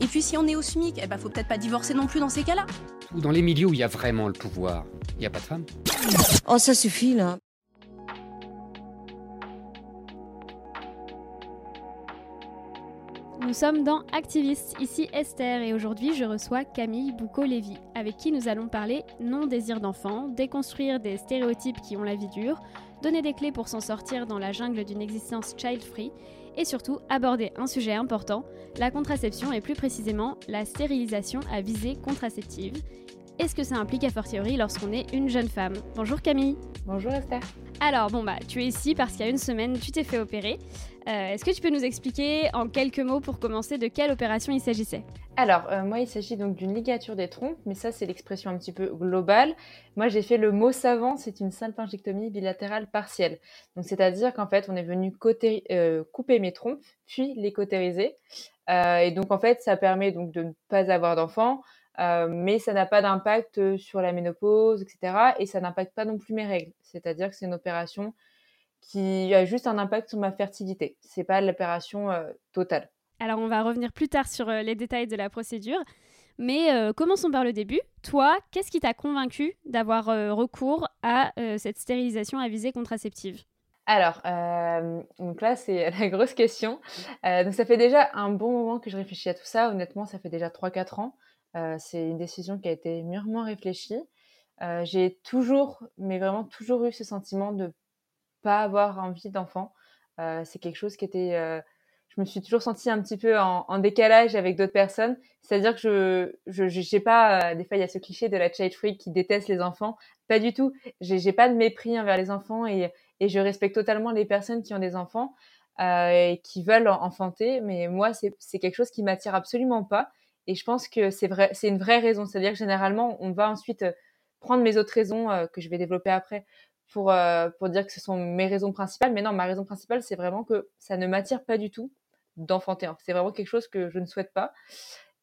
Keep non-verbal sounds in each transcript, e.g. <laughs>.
Et puis si on est au SMIC, eh ben faut peut-être pas divorcer non plus dans ces cas-là. Dans les milieux où il y a vraiment le pouvoir, il n'y a pas de femmes. Oh, ça suffit là. Nous sommes dans Activistes, ici Esther, et aujourd'hui je reçois Camille Boucaud-Lévy, avec qui nous allons parler non-désir d'enfant, déconstruire des stéréotypes qui ont la vie dure, donner des clés pour s'en sortir dans la jungle d'une existence child-free, et surtout aborder un sujet important, la contraception et plus précisément la stérilisation à visée contraceptive. Est-ce que ça implique a fortiori lorsqu'on est une jeune femme? Bonjour Camille. Bonjour Esther. Alors bon bah tu es ici parce qu'il y a une semaine tu t'es fait opérer. Euh, Est-ce que tu peux nous expliquer en quelques mots pour commencer de quelle opération il s'agissait? Alors euh, moi il s'agit donc d'une ligature des trompes, mais ça c'est l'expression un petit peu globale. Moi j'ai fait le mot savant, c'est une simple injectomie bilatérale partielle. Donc c'est-à-dire qu'en fait on est venu euh, couper mes trompes, puis les cautériser. Et donc en fait ça permet donc de ne pas avoir d'enfants. Euh, mais ça n'a pas d'impact sur la ménopause, etc. Et ça n'impacte pas non plus mes règles. C'est-à-dire que c'est une opération qui a juste un impact sur ma fertilité. C'est pas l'opération euh, totale. Alors on va revenir plus tard sur euh, les détails de la procédure. Mais euh, commençons par le début. Toi, qu'est-ce qui t'a convaincu d'avoir recours à cette stérilisation à visée contraceptive? Alors, donc là, c'est <laughs> la grosse question. donc, ça fait déjà un bon moment que je réfléchis à tout ça. Honnêtement, ça fait déjà 3-4 ans. C'est une décision qui a été mûrement réfléchie. J'ai toujours, mais vraiment toujours eu ce sentiment de pas avoir envie d'enfant. C'est quelque chose qui était je me suis toujours sentie un petit peu en, décalage avec d'autres personnes. C'est-à-dire que je, je, sais pas, des fois il y a ce cliché de la child free qui déteste les enfants. Pas du tout. J'ai, pas de mépris envers les enfants et, et je respecte totalement les personnes qui ont des enfants et qui veulent enfanter. Mais moi, c'est, quelque chose qui m'attire absolument pas. Et je pense que c'est vrai, c'est une vraie raison. C'est-à-dire que généralement, on va ensuite prendre mes autres raisons que je vais développer après pour, euh, pour dire que ce sont mes raisons principales. Mais non, ma raison principale, c'est vraiment que ça ne m'attire pas du tout d'enfanter. C'est vraiment quelque chose que je ne souhaite pas.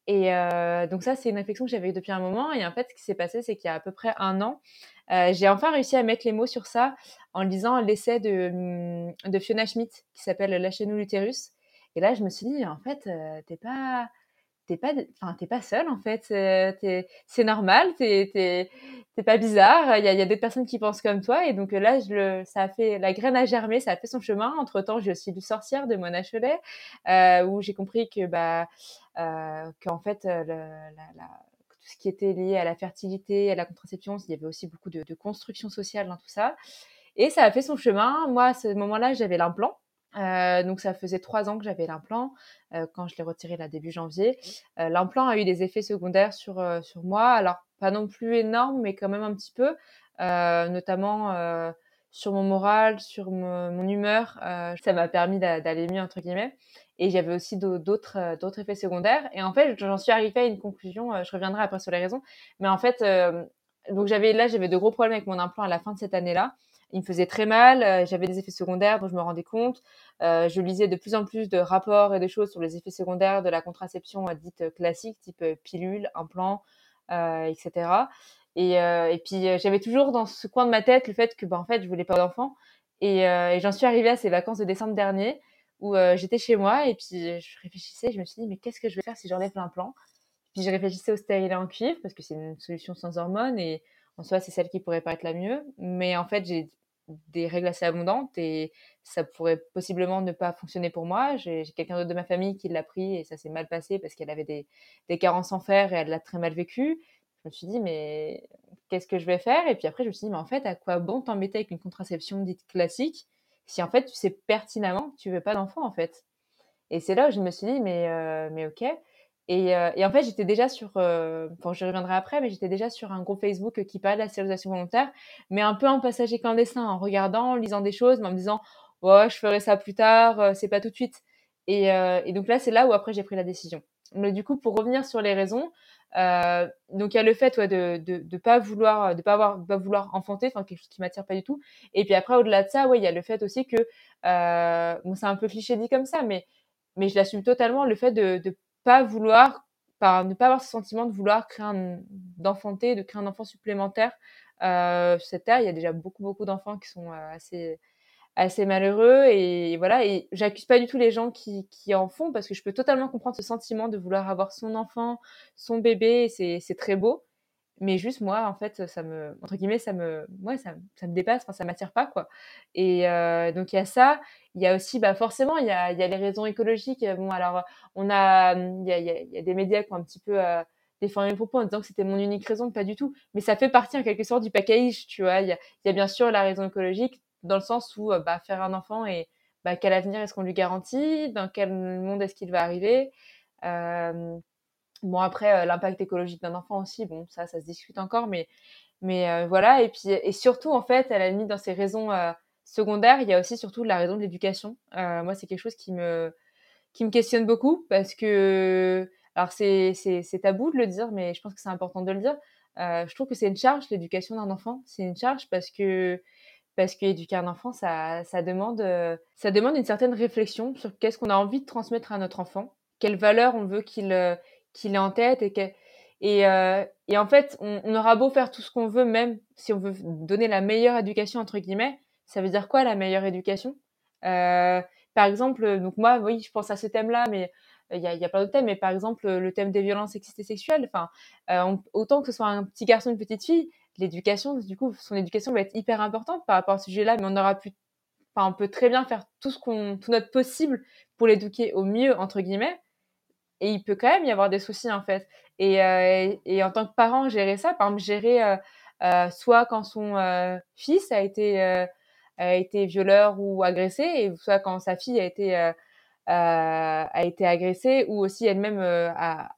Et euh, donc ça, c'est une réflexion que j'avais depuis un moment. Et en fait, ce qui s'est passé, c'est qu'il y a à peu près un an, euh, j'ai enfin réussi à mettre les mots sur ça en lisant l'essai de, hum, de Fiona Schmidt qui s'appelle Lâchez-nous l'utérus. Et là, je me suis dit, en fait, t'es pas t'es pas, enfin, t'es pas seul en fait. C'est normal, t'es pas bizarre. Il y a, y a des personnes qui pensent comme toi, et donc là, je le, ça a fait la graine a germé, ça a fait son chemin. Entre temps, j'ai aussi dû sortir de mon Cholet, euh, où j'ai compris que bah, euh, qu'en fait, euh, tout ce qui était lié à la fertilité, à la contraception, il y avait aussi beaucoup de, de construction sociale dans tout ça. Et ça a fait son chemin. Moi, à ce moment-là, j'avais l'implant. Euh, donc ça faisait trois ans que j'avais l'implant euh, quand je l'ai retiré là début janvier. Euh, l'implant a eu des effets secondaires sur sur moi, alors pas non plus énormes, mais quand même un petit peu, notamment sur mon moral, sur mon, mon humeur. ça m'a permis d'aller mieux entre guillemets. Et j'avais aussi d'autres d'autres effets secondaires. Et en fait, j'en suis arrivée à une conclusion. je reviendrai après sur les raisons, mais en fait, donc j'avais là j'avais de gros problèmes avec mon implant à la fin de cette année-là il me faisait très mal, euh, j'avais des effets secondaires dont je me rendais compte. Euh, je lisais de plus en plus de rapports et de choses sur les effets secondaires de la contraception euh, dite classique, type pilule, implant, etc. Et, puis j'avais toujours dans ce coin de ma tête le fait que, bah, en fait, je voulais pas d'enfant. Et, et j'en suis arrivée à ces vacances de décembre dernier où j'étais chez moi et puis je réfléchissais, je me suis dit mais qu'est-ce que je vais faire si j'enlève l'implant? Puis je réfléchissais au stérilet en cuivre parce que c'est une solution sans hormones et en soi, c'est celle qui pourrait paraître la mieux. Mais en fait, j'ai des règles assez abondantes et ça pourrait possiblement ne pas fonctionner pour moi. J'ai quelqu'un d'autre de ma famille qui l'a pris et ça s'est mal passé parce qu'elle avait des, des carences en fer et elle l'a très mal vécu. Je me suis dit, mais qu'est-ce que je vais faire? Et puis après, je me suis dit, mais en fait, à quoi bon t'embêter avec une contraception dite classique si en fait tu sais pertinemment que tu veux pas d'enfant en fait? Et c'est là où je me suis dit, mais, euh, mais ok. Et, euh, et, en fait, j'étais déjà sur, euh, je reviendrai après, mais j'étais déjà sur un groupe Facebook qui parlait de la stérilisation volontaire, mais un peu en passager clandestin, en regardant, en lisant des choses, mais en me disant, ouais, je ferai ça plus tard, euh, c'est pas tout de suite. Et, euh, et donc là, c'est là où après j'ai pris la décision. Mais du coup, pour revenir sur les raisons, euh, donc il y a le fait ouais, de, de de pas vouloir de pas avoir pas vouloir enfanter, enfin quelque chose qui m'attire pas du tout. Et puis après au-delà de ça, ouais, il y a le fait aussi que bon c'est un peu cliché dit comme ça, mais mais je l'assume totalement le fait de pas vouloir, par ne pas avoir ce sentiment de vouloir créer un d'enfanter, de créer un enfant supplémentaire. Euh, cette terre, il y a déjà beaucoup beaucoup d'enfants qui sont euh, assez assez malheureux et voilà et j'accuse pas du tout les gens qui, qui en font parce que je peux totalement comprendre ce sentiment de vouloir avoir son enfant son bébé c'est c'est très beau mais juste moi en fait ça me entre guillemets ça me ouais ça, ça me dépasse enfin ça m'attire pas quoi. Et euh, donc il y a ça. Il y a aussi bah forcément il y a y a les raisons écologiques. Bon alors on a il y a il y a, des médias qui ont un petit peu euh, défendu mes propos en disant que c'était mon unique raison pas du tout. Mais ça fait partie en quelque sorte du package tu vois. Il y a, y bien sûr la raison écologique dans le sens où bah, faire un enfant et bah, quel avenir est-ce qu'on lui garantit, dans quel monde est-ce qu'il va arriver? Euh, bon après euh, l'impact écologique d'un enfant aussi, bon ça ça se discute encore, mais mais euh, voilà et puis et surtout en fait elle a mis dans ses raisons secondaires, il y a aussi surtout la raison de l'éducation. moi c'est quelque chose qui me qui me questionne beaucoup parce que alors c'est tabou de le dire, mais je pense que c'est important de le dire. je trouve que c'est une charge l'éducation d'un enfant, c'est une charge parce que parce qu'éduquer un enfant, ça, ça, demande, euh, ça demande une certaine réflexion sur qu'est-ce qu'on a envie de transmettre à notre enfant, quelles valeurs on veut qu'il euh, qu'il ait en tête et, que, et, euh, et en fait, on, aura beau faire tout ce qu'on veut, même si on veut donner la meilleure éducation entre guillemets, ça veut dire quoi la meilleure éducation? Euh, Par exemple, donc moi, oui, je pense à ce thème-là, mais il y a, plein d'autres thèmes, mais par exemple le thème des violences sexistes et sexuelles. Enfin, euh, autant que ce soit un petit garçon, une petite fille, l'éducation, du coup, son éducation va être hyper importante par rapport à ce sujet-là, mais on aura pu, enfin, on peut très bien faire tout ce qu'on, tout notre possible pour l'éduquer au mieux, entre guillemets, et il peut quand même y avoir des soucis, en fait. Et, euh, en tant que parent, gérer ça, par exemple, gérer, euh, euh, soit quand son fils a été, a été violeur ou agressé, et soit quand sa fille a été, a été agressée, ou aussi elle-même a,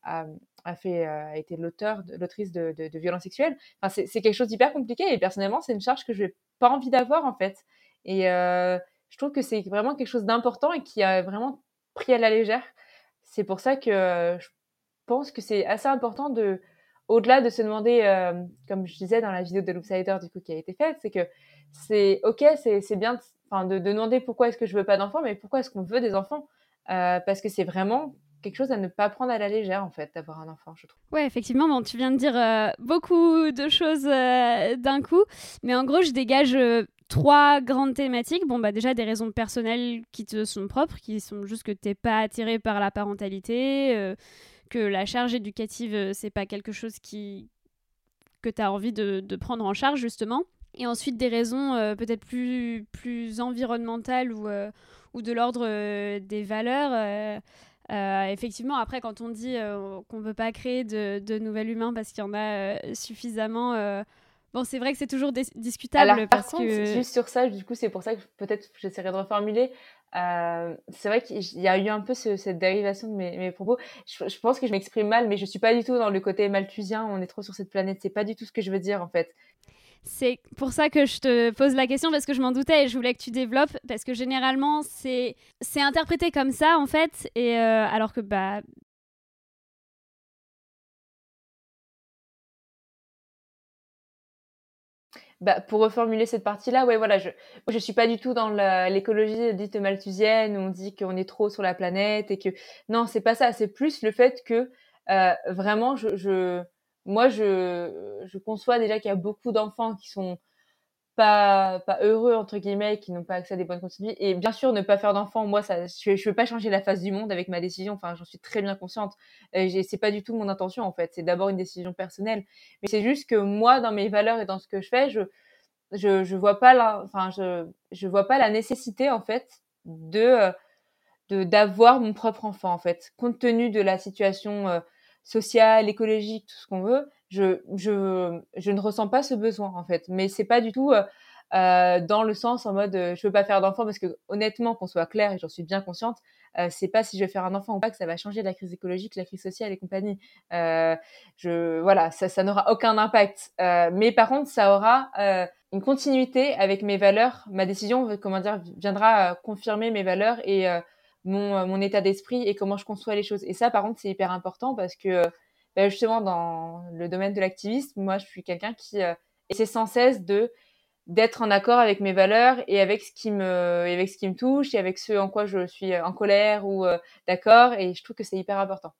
a fait a été l'auteur l'autrice de, de, violences sexuelles. Enfin c'est, quelque chose d'hyper compliqué et personnellement c'est une charge que je n'ai pas envie d'avoir en fait. Et je trouve que c'est vraiment quelque chose d'important et qui a vraiment pris à la légère c'est pour ça que euh, je pense que c'est assez important de au-delà de se demander euh, comme je disais dans la vidéo de l'Outsider du coup qui a été faite c'est que c'est ok c'est, bien de, demander pourquoi est-ce que je veux pas d'enfants mais pourquoi est-ce qu'on veut des enfants? Euh, parce que c'est vraiment quelque chose à ne pas prendre à la légère en fait d'avoir un enfant je trouve. Ouais effectivement bon tu viens de dire euh, beaucoup de choses euh, d'un coup. Mais en gros je dégage euh, trois grandes thématiques. Bon bah déjà des raisons personnelles qui te sont propres qui sont juste que t'es pas attiré par la parentalité que la charge éducative c'est pas quelque chose qui que tu as envie de, prendre en charge justement. Et ensuite des raisons peut-être plus plus environnementales ou ou de l'ordre des valeurs euh, effectivement, après, quand on dit euh, qu'on ne veut pas créer de, de nouvel humain parce qu'il y en a euh, suffisamment, bon, c'est vrai que c'est toujours discutable. Alors, parce par contre, que... juste sur ça, du coup, c'est pour ça que peut-être j'essaierai de reformuler. C'est vrai qu'il y a eu un peu ce, cette dérivation de mes, mes propos. Je, je, pense que je m'exprime mal, mais je suis pas du tout dans le côté malthusien. On est trop sur cette planète. C'est pas du tout ce que je veux dire, en fait. C'est pour ça que je te pose la question parce que je m'en doutais et je voulais que tu développes parce que généralement c'est c'est interprété comme ça en fait et euh, alors que bah Bah, pour reformuler cette partie-là, ouais, voilà, je, je suis pas du tout dans l'écologie dite malthusienne où on dit qu'on est trop sur la planète et que non, c'est pas ça. C'est plus le fait que euh, vraiment, je, je moi, je, conçois déjà qu'il y a beaucoup d'enfants qui sont pas, heureux, entre guillemets, qui n'ont pas accès à des bonnes conditions. Et bien sûr, ne pas faire d'enfants, moi, ça, je ne veux pas changer la face du monde avec ma décision. Enfin, j'en suis très bien consciente. Euh, c'est pas du tout mon intention, en fait. C'est d'abord une décision personnelle. Mais c'est juste que moi, dans mes valeurs et dans ce que je fais, je, je je vois pas la, enfin je je vois pas la nécessité en fait d'avoir mon propre enfant en fait, compte tenu de la situation sociale, écologique, tout ce qu'on veut. Je je je ne ressens pas ce besoin en fait, mais c'est pas du tout euh, dans le sens en mode euh, je veux pas faire d'enfant parce que honnêtement qu'on soit clair et j'en suis bien consciente euh, c'est pas si je vais faire un enfant ou pas que ça va changer la crise écologique la crise sociale et compagnie. Euh, je voilà ça ça n'aura aucun impact. Euh, mais par contre ça aura une continuité avec mes valeurs. Ma décision comment dire viendra confirmer mes valeurs et mon mon état d'esprit et comment je conçois les choses et ça par contre c'est hyper important parce que bah, justement dans le domaine de l'activisme moi je suis quelqu'un qui essaie sans cesse de d'être en accord avec mes valeurs et avec ce qui me avec ce qui me touche et avec ce en quoi je suis en colère ou euh, d'accord et je trouve que c'est hyper important.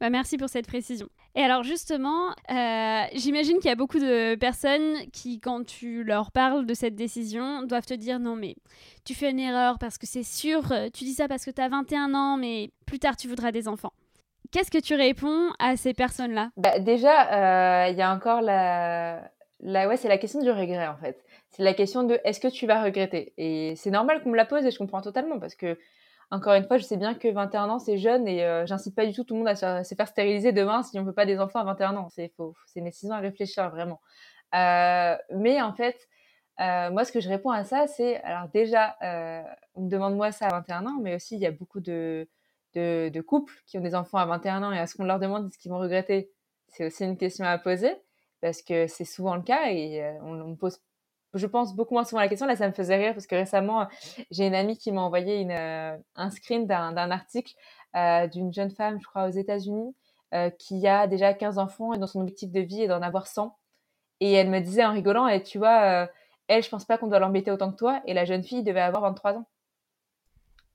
Bah merci pour cette précision. Et alors justement, euh, j'imagine qu'il y a beaucoup de personnes qui, quand tu leur parles de cette décision, doivent te dire non mais tu fais une erreur parce que c'est sûr, tu dis ça parce que tu as 21 ans, mais plus tard tu voudras des enfants. Qu'est-ce que tu réponds à ces personnes-là? Bah, Déjà, euh, il y a encore la... Ouais, c'est la question du regret en fait c'est la question de est-ce que tu vas regretter? Et c'est normal qu'on me la pose et je comprends totalement parce que, encore une fois, je sais bien que 21 ans, c'est jeune et euh, j'incite pas du tout tout le monde à se, faire stériliser demain si on veut pas des enfants à 21 ans. C'est faux. C'est une décision à réfléchir vraiment. Euh, mais en fait, euh, moi, ce que je réponds à ça, c'est alors déjà, on me demande moi ça à 21 ans, mais aussi il y a beaucoup de, de, couples qui ont des enfants à 21 ans et à ce qu'on leur demande ce qu'ils vont regretter, c'est aussi une question à poser parce que c'est souvent le cas et on, me pose je pense beaucoup moins souvent à la question. Là, ça me faisait rire parce que récemment, j'ai une amie qui m'a envoyé une, euh, un screen d'un article euh, d'une jeune femme, je crois, aux États-Unis, euh, qui a déjà 15 enfants et dont son objectif de vie est d'en avoir 100. Et elle me disait en rigolant, et tu vois, elle, je pense pas qu'on doit l'embêter autant que toi. Et la jeune fille devait avoir 23 ans.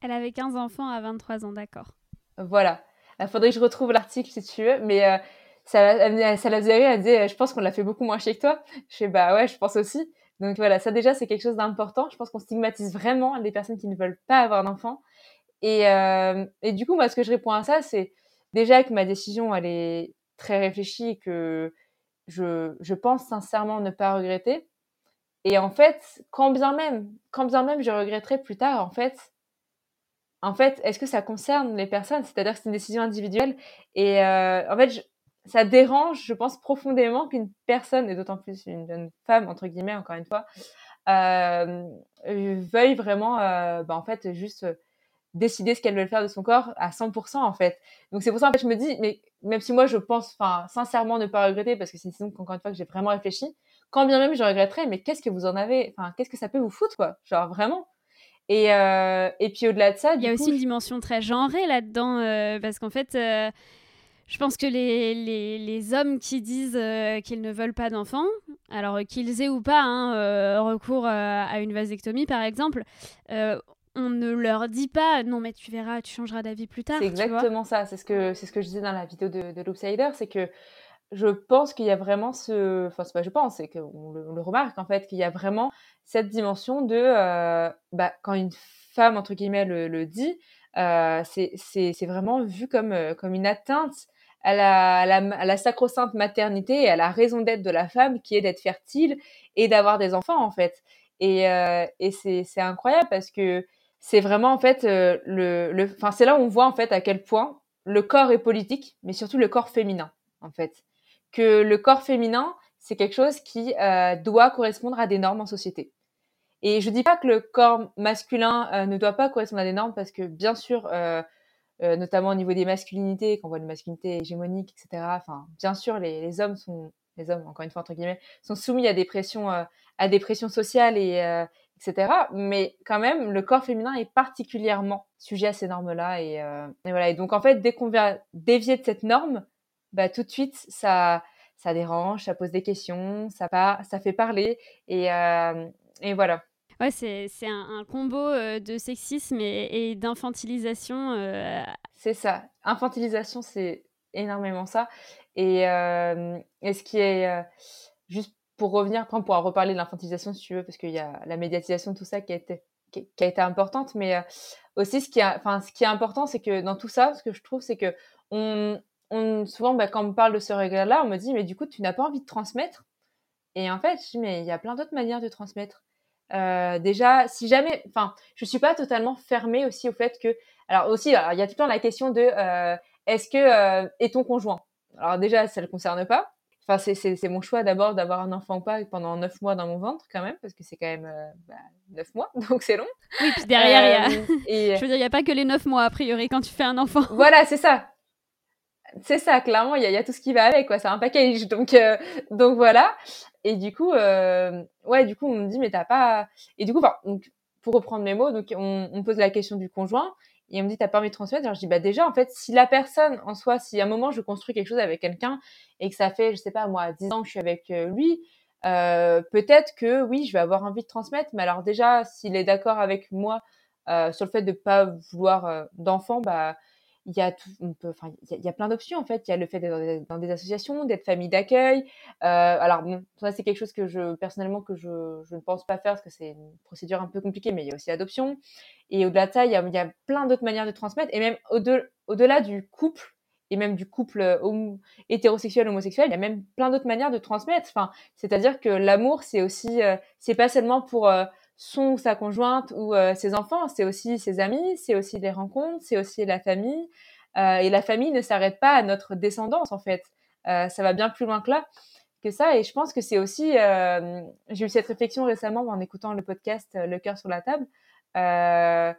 Elle avait 15 enfants à 23 ans, d'accord. Voilà. Il faudrait que je retrouve l'article si tu veux, mais ça, ça la faisait rire. Elle disait, je pense qu'on l'a fait beaucoup moins chier que toi. Je fais, bah ouais, je pense aussi. Donc voilà, ça déjà, c'est quelque chose d'important. Je pense qu'on stigmatise vraiment les personnes qui ne veulent pas avoir d'enfants. Et, euh, et du coup, moi, ce que je réponds à ça, c'est déjà que ma décision, elle est très réfléchie et que je, je pense sincèrement ne pas regretter. Et en fait, quand bien même, quand bien même je regretterai plus tard, en fait, en fait, est-ce que ça concerne les personnes? C'est-à-dire que c'est une décision individuelle. Et euh, en fait, je, ça dérange, je pense profondément qu'une personne, et d'autant plus une jeune femme, entre guillemets, encore une fois, euh, veuille vraiment, euh, bah, en fait, juste décider ce qu'elle veut faire de son corps à 100% en fait. Donc c'est pour ça en fait je me dis mais même si moi je pense enfin sincèrement ne pas regretter parce que c'est une décision encore une fois que j'ai vraiment réfléchi, quand bien même je regretterais mais qu'est-ce que vous en avez enfin qu'est-ce que ça peut vous foutre quoi Genre vraiment et, euh, et puis au-delà de ça, il y a aussi une dimension très genrée là-dedans euh, parce qu'en fait, euh, je pense que les, les, les hommes qui disent euh, qu'ils ne veulent pas d'enfants, alors qu'ils aient ou pas hein, euh, recours euh, à une vasectomie par exemple, on ne leur dit pas non mais tu verras, tu changeras d'avis plus tard. C'est exactement ça, c'est ce, que, c'est ce que je disais dans la vidéo de, de l'Outsider, c'est que je pense qu'il y a vraiment ce... Enfin, c'est pas je pense, c'est qu'on le, on le remarque en fait, qu'il y a vraiment cette dimension de... bah, quand une femme, entre guillemets, le, le dit, euh, c'est vraiment vu comme, comme une atteinte à la, sacro-sainte maternité et à la raison d'être de la femme qui est d'être fertile et d'avoir des enfants en fait. Et, euh, c'est incroyable parce que c'est vraiment en fait euh, le, enfin c'est là où on voit en fait à quel point le corps est politique, mais surtout le corps féminin en fait. Que le corps féminin c'est quelque chose qui euh, doit correspondre à des normes en société. Et je dis pas que le corps masculin ne doit pas correspondre à des normes parce que bien sûr euh, notamment au niveau des masculinités, quand on voit les masculinités hégémoniques, etc. Enfin, bien sûr, les, hommes sont, les hommes, encore une fois entre guillemets, sont soumis à des pressions, euh, à des pressions sociales et euh, etc. Mais quand même, le corps féminin est particulièrement sujet à ces normes-là et, voilà. Et donc en fait, dès qu'on vient dévier de cette norme, bah tout de suite, ça, ça dérange, ça pose des questions, ça, ça fait parler et, et voilà. Ouais, c'est un, un, combo euh, de sexisme et, d'infantilisation. Euh... C'est ça. Infantilisation, c'est énormément ça. Et, euh, et, ce qui est juste pour revenir, après on pourra reparler de l'infantilisation si tu veux, parce qu'il y a la médiatisation, tout ça qui a été, qui, a été importante. Mais aussi, ce qui, a, ce qui est important, c'est que dans tout ça, ce que je trouve, c'est que on, on, souvent, bah, quand on parle de ce regret-là, on me dit, mais du coup, tu n'as pas envie de transmettre? Et en fait, je dis, mais il y a plein d'autres manières de transmettre. Euh, déjà, si jamais, enfin, je suis pas totalement fermée aussi au fait que, alors aussi, il y a tout le temps la question de, euh, est-ce que euh, est ton conjoint? Alors déjà, ça le concerne pas. Enfin, c'est mon choix d'abord d'avoir un enfant ou pas pendant neuf mois dans mon ventre quand même, parce que c'est quand même bah, neuf mois, <laughs> donc c'est long. Oui, puis derrière, il y a... et... <laughs> je veux dire, il n'y a pas que les neuf mois a priori quand tu fais un enfant. Voilà, c'est ça. C'est ça, clairement, il y, a tout ce qui va avec, quoi. C'est un package, donc donc voilà. Et du coup, euh, ouais, du coup, on me dit, mais t'as pas. Et du coup, pour reprendre mes mots, donc on, on pose la question du conjoint et on me dit, t'as pas envie de transmettre? Alors je dis, bah déjà, en fait, si la personne en soi, si à un moment je construis quelque chose avec quelqu'un et que ça fait, je sais pas, moi, 10 ans que je suis avec euh, lui, euh, peut-être que oui, je vais avoir envie de transmettre. Mais alors déjà, s'il est d'accord avec moi euh, sur le fait de pas vouloir euh, d'enfant, bah il y a tout, enfin, il y, a, plein d'options en fait. Il y a le fait d'être dans, des associations, d'être famille d'accueil. Euh, alors bon, ça c'est quelque chose que je personnellement que je, je ne pense pas faire parce que c'est une procédure un peu compliquée, mais il y a aussi l'adoption. Et au-delà de ça, il y a, il y a plein d'autres manières de transmettre. Et même au-delà au -delà du couple et même du couple homo hétérosexuel homosexuel, il y a même plein d'autres manières de transmettre. Enfin, c'est-à-dire que l'amour, c'est aussi, euh, c'est pas seulement pour euh, son ou sa conjointe ou euh, ses enfants, c'est aussi ses amis, c'est aussi les rencontres, c'est aussi la famille. Euh, et la famille ne s'arrête pas à notre descendance en fait. Euh, ça va bien plus loin que là que ça. Et je pense que c'est aussi, j'ai eu cette réflexion récemment en écoutant le podcast Le cœur sur la table. Bah,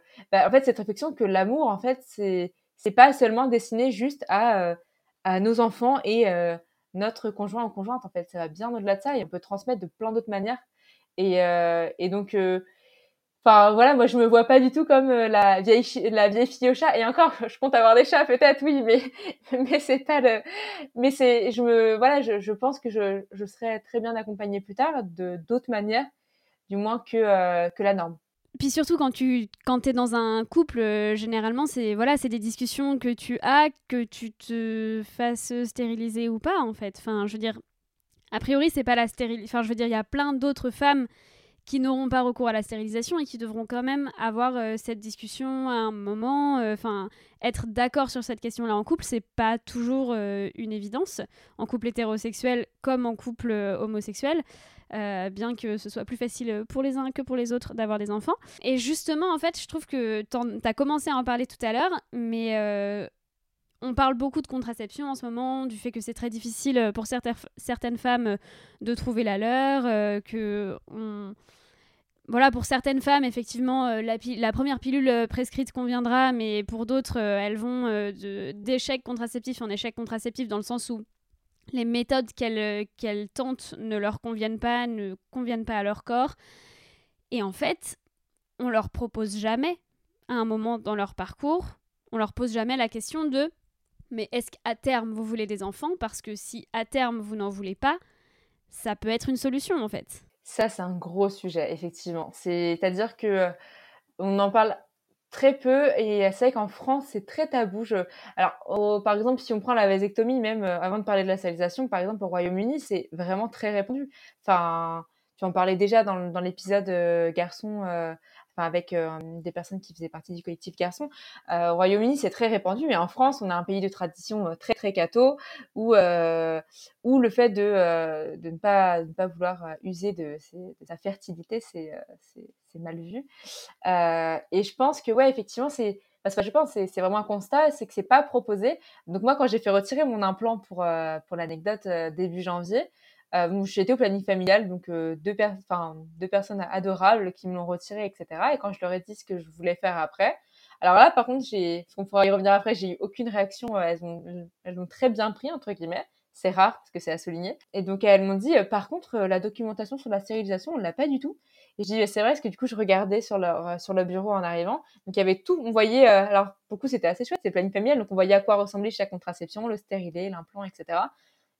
en fait, cette réflexion que l'amour, en fait, c'est c'est pas seulement destiné juste à à nos enfants et notre conjoint ou conjointe. En fait, ça va bien au-delà de ça et on peut transmettre de plein d'autres manières. Et, euh, et donc, euh, enfin voilà, moi je me vois pas du tout comme euh, la vieille la vieille fille au chat. Et encore, <laughs> je compte avoir des chats peut-être, oui, mais <laughs> mais c'est pas le. Mais c'est, je me voilà, je, je pense que je je serais très bien accompagnée plus tard de d'autres manières, du moins que que la norme. Puis surtout quand tu quand es dans un couple, généralement c'est voilà c'est des discussions que tu as que tu te fasses stériliser ou pas en fait. Enfin je veux dire a priori, c'est pas la stérilisation. Enfin, je veux dire, il y a plein d'autres femmes qui n'auront pas recours à la stérilisation et qui devront quand même avoir euh, cette discussion à un moment. Euh, enfin, être d'accord sur cette question-là en couple, c'est pas toujours euh, une évidence. En couple hétérosexuel comme en couple homosexuel. bien que ce soit plus facile pour les uns que pour les autres d'avoir des enfants. Et justement, en fait, je trouve que tu as commencé à en parler tout à l'heure, mais on parle beaucoup de contraception en ce moment, du fait que c'est très difficile euh, pour certaines femmes euh, de trouver la leur, euh, que voilà, pour certaines femmes, effectivement, la, première pilule prescrite conviendra, mais pour d'autres, elles vont d'échec contraceptif en échec contraceptif dans le sens où les méthodes qu'elles tentent ne leur conviennent pas, ne conviennent pas à leur corps. Et en fait, on leur propose jamais, à un moment dans leur parcours, on leur pose jamais la question de mais est-ce qu'à terme vous voulez des enfants? Parce que si à terme vous n'en voulez pas, ça peut être une solution en fait. Ça, c'est un gros sujet, effectivement. C'est-à-dire que euh, on en parle très peu et c'est vrai qu'en France, c'est très tabou. Alors, par exemple, si on prend la vasectomie, même euh, avant de parler de la stérilisation, par exemple, au Royaume-Uni, c'est vraiment très répandu. Enfin, tu en parlais déjà dans, l'épisode euh, garçon enfin avec euh, des personnes qui faisaient partie du collectif garçon. Euh, au Royaume-Uni, c'est très répandu, mais en France, on a un pays de tradition euh, très très catho, où où le fait de de ne pas ne pas vouloir user de, sa fertilité, c'est c'est mal vu. et je pense que ouais, effectivement, c'est parce que je pense c'est c'est vraiment un constat, c'est que c'est pas proposé. Donc moi, quand j'ai fait retirer mon implant pour pour l'anecdote début janvier, euh, J'étais au planning familial, donc euh, deux, personnes adorables qui me l'ont retiré, etc. Et quand je leur ai dit ce que je voulais faire après, alors là, par contre, j'ai, qu'on pourra y revenir après, j'ai eu aucune réaction. Euh, elles ont, très bien pris entre guillemets. C'est rare parce que c'est à souligner. Et donc elles m'ont dit, euh, par contre, la documentation sur la stérilisation, on l'a pas du tout. Et je dis, c'est vrai, parce que du coup, je regardais sur leur, le bureau en arrivant. Donc, il y avait tout. On voyait, alors, beaucoup, c'était assez chouette, c'est planning familial. Donc, on voyait à quoi ressemblait chaque contraception, le stérilet, l'implant, etc.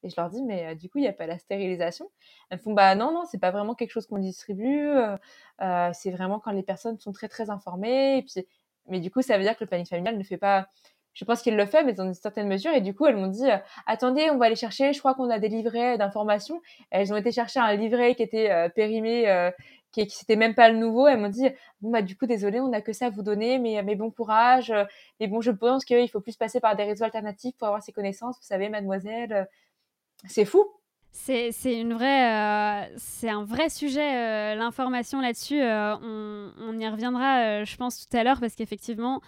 Et je leur dis, mais euh, du coup, il n'y a pas la stérilisation. Elles me font, bah non, non, c'est pas vraiment quelque chose qu'on distribue. Euh, euh, c'est vraiment quand les personnes sont très, très informées. Puis, mais du coup, ça veut dire que le planning familial ne fait pas. Je pense qu'il le fait, mais dans une certaine mesure. Et du coup, elles m'ont dit, attendez, on va aller chercher. Je crois qu'on a des livrets d'informations. Elles ont été chercher un livret qui était périmé, qui, qui c'était même pas le nouveau. Elles m'ont dit, bah du coup, désolé, on n'a que ça à vous donner, mais, mais bon courage. Mais bon, je pense qu'il faut plus passer par des réseaux alternatifs pour avoir ces connaissances. Vous savez, mademoiselle c'est fou. Vraie, c'est un vrai sujet, l'information là-dessus. On, on, y reviendra, je pense, tout à l'heure, parce qu'effectivement,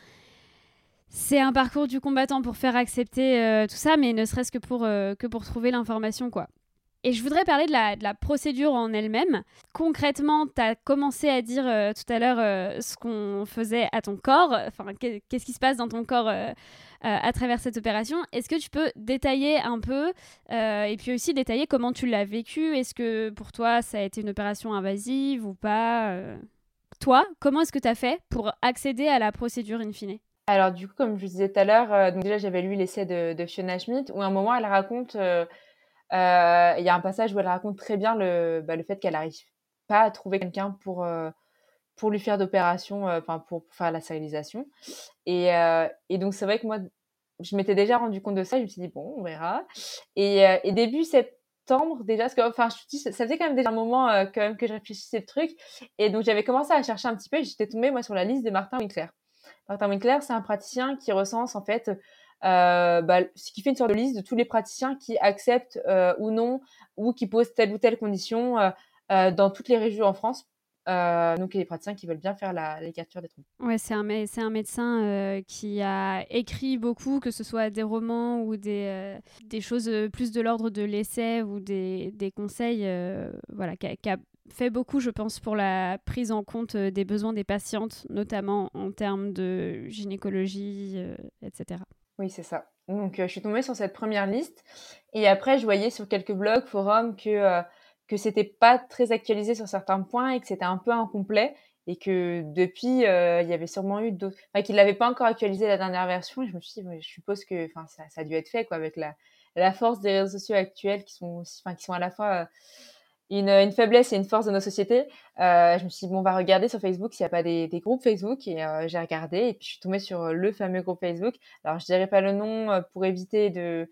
c'est un parcours du combattant pour faire accepter tout ça, mais ne serait-ce que pour, que pour trouver l'information, quoi. Et je voudrais parler de la, procédure en elle-même. Concrètement, tu as commencé à dire euh, tout à l'heure euh, ce qu'on faisait à ton corps, enfin, qu'est-ce qui se passe dans ton corps euh, à travers cette opération? Est-ce que tu peux détailler un peu et puis aussi détailler comment tu l'as vécu? Est-ce que pour toi, ça a été une opération invasive ou pas Toi, comment est-ce que tu as fait pour accéder à la procédure in fine? Alors du coup, comme je disais tout à l'heure, déjà j'avais lu l'essai de, de, Fiona Schmidt où à un moment elle raconte euh, il y a un passage où elle raconte très bien le, bah, le fait qu'elle n'arrive pas à trouver quelqu'un pour, euh, pour lui faire d'opération, euh, pour, faire la stérilisation. Et, et donc c'est vrai que moi, je m'étais déjà rendu compte de ça. Je me suis dit bon, on verra. Et, et début septembre déjà, parce que enfin, je, ça faisait quand même déjà un moment quand même que je réfléchissais le truc. Et donc j'avais commencé à chercher un petit peu. J'étais tombée moi sur la liste de Martin Winkler. Martin Winkler, c'est un praticien qui recense en fait euh, bah, ce qui fait une sorte de liste de tous les praticiens qui acceptent euh, ou non ou qui posent telle ou telle condition euh, dans toutes les régions en France. donc, il y a des praticiens qui veulent bien faire la, captures des trompes. Ouais, c'est un, médecin qui a écrit beaucoup, que ce soit des romans ou des, choses plus de l'ordre de l'essai ou des, conseils, voilà, qui a, fait beaucoup, je pense, pour la prise en compte des besoins des patientes, notamment en termes de gynécologie, etc. Oui, c'est ça. Donc, euh, je suis tombée sur cette première liste. Et après, je voyais sur quelques blogs, forums, que, euh, que c'était pas très actualisé sur certains points et que c'était un peu incomplet. Et que depuis, euh, il y avait sûrement eu d'autres. Enfin, qu'il l'avait pas encore actualisé la dernière version. Et je me suis dit, je suppose que ça, ça a dû être fait, quoi, avec la, la force des réseaux sociaux actuels qui sont, aussi, qui sont à la fois une, une, faiblesse et une force de nos sociétés. Euh, je me suis dit, bon, on va regarder sur Facebook s'il n'y a pas des, groupes Facebook. Et euh, j'ai regardé et puis je suis tombée sur euh, le fameux groupe Facebook. Alors, je dirais pas le nom pour éviter de,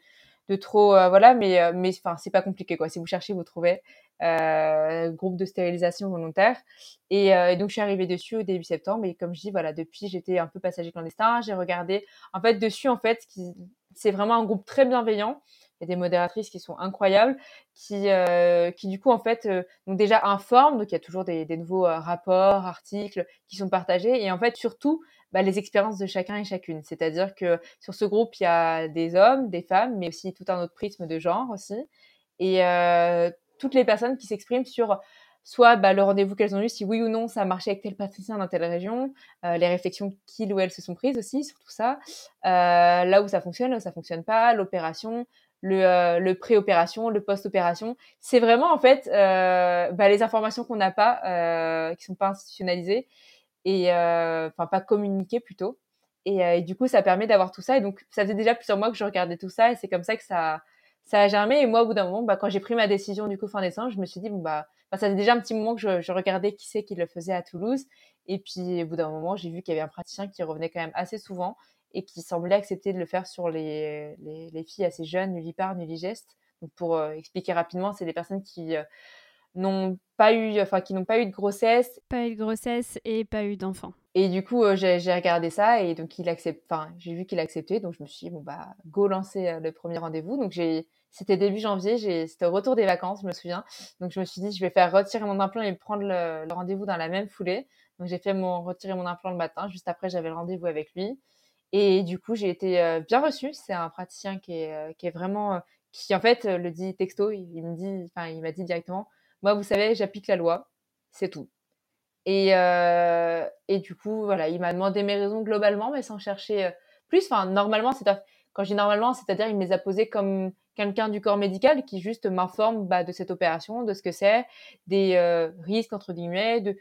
de trop... Voilà, mais mais enfin, c'est pas compliqué, quoi. Si vous cherchez, vous trouvez. groupe de stérilisation volontaire. Et, et, donc, je suis arrivée dessus au début septembre. Et comme je dis, voilà, depuis, j'étais un peu passager clandestin. J'ai regardé. En fait, dessus, en fait, c'est vraiment un groupe très bienveillant a des modératrices qui sont incroyables, qui, euh, qui du coup, en fait, euh, donc déjà informent, donc il y a toujours des, nouveaux euh, rapports, articles qui sont partagés, et en fait, surtout, bah, les expériences de chacun et chacune. C'est-à-dire que sur ce groupe, il y a des hommes, des femmes, mais aussi tout un autre prisme de genre aussi, et toutes les personnes qui s'expriment sur soit bah, le rendez-vous qu'elles ont eu, si oui ou non ça a marché avec tel patricien dans telle région, euh, les réflexions qu'ils ou elles se sont prises aussi sur tout ça, euh, là où ça fonctionne, là où ça fonctionne pas, l'opération, le, euh, le pré-opération, le post-opération. C'est vraiment en fait euh, bah, les informations qu'on n'a pas, euh, qui sont pas institutionnalisées et enfin pas communiquées plutôt. Et, et, du coup, ça permet d'avoir tout ça. Et donc, ça faisait déjà plusieurs mois que je regardais tout ça, et c'est comme ça que ça, ça a germé. Et moi, au bout d'un moment, bah, quand j'ai pris ma décision du coup fin décembre, je me suis dit bon bah, bah ça faisait déjà un petit moment que je, je regardais qui c'est qui le faisait à Toulouse. Et puis, au bout d'un moment, j'ai vu qu'il y avait un praticien qui revenait quand même assez souvent et qui semblait accepter de le faire sur les, les, les filles assez jeunes, nullipares, nulligestes. Donc pour euh, expliquer rapidement, c'est des personnes qui euh, n'ont pas eu, enfin qui n'ont pas eu de grossesse, pas eu de grossesse et pas eu d'enfant. Et du coup, euh, j'ai regardé ça et donc il accepte, enfin j'ai vu qu'il acceptait, donc je me suis dit bon bah go lancer le premier rendez-vous. Donc j'ai, c'était début janvier, c'était au retour des vacances, je me souviens. Donc je me suis dit je vais faire retirer mon implant et prendre le, le rendez-vous dans la même foulée. Donc j'ai fait mon retirer mon implant le matin, juste après j'avais le rendez-vous avec lui. Et du coup, j'ai été euh, bien reçue. C'est un praticien qui est, euh, vraiment, euh, qui en fait le dit texto. Il, me dit, enfin, il m'a dit directement, moi, vous savez, j'applique la loi, c'est tout. Et, et du coup, voilà, il m'a demandé mes raisons globalement, mais sans chercher plus. Enfin, normalement, c'est quand je dis normalement, c'est-à-dire il me les a posées comme quelqu'un du corps médical qui juste m'informe bah, de cette opération, de ce que c'est, des risques entre guillemets, de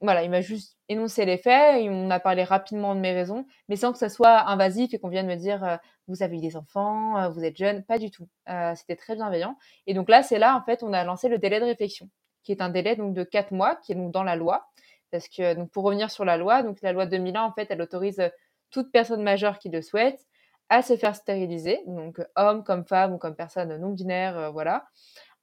voilà, il m'a juste énoncé les faits, et on a parlé rapidement de mes raisons, mais sans que ça soit invasif et qu'on vienne me dire euh, vous avez eu des enfants, euh, vous êtes jeune, pas du tout. Euh, c'était très bienveillant. Et donc là, c'est là en fait, on a lancé le délai de réflexion, qui est un délai donc de quatre mois, qui est donc dans la loi, parce que donc pour revenir sur la loi, donc la loi 2001 en fait, elle autorise toute personne majeure qui le souhaite à se faire stériliser, donc homme comme femme ou comme personne non binaire, voilà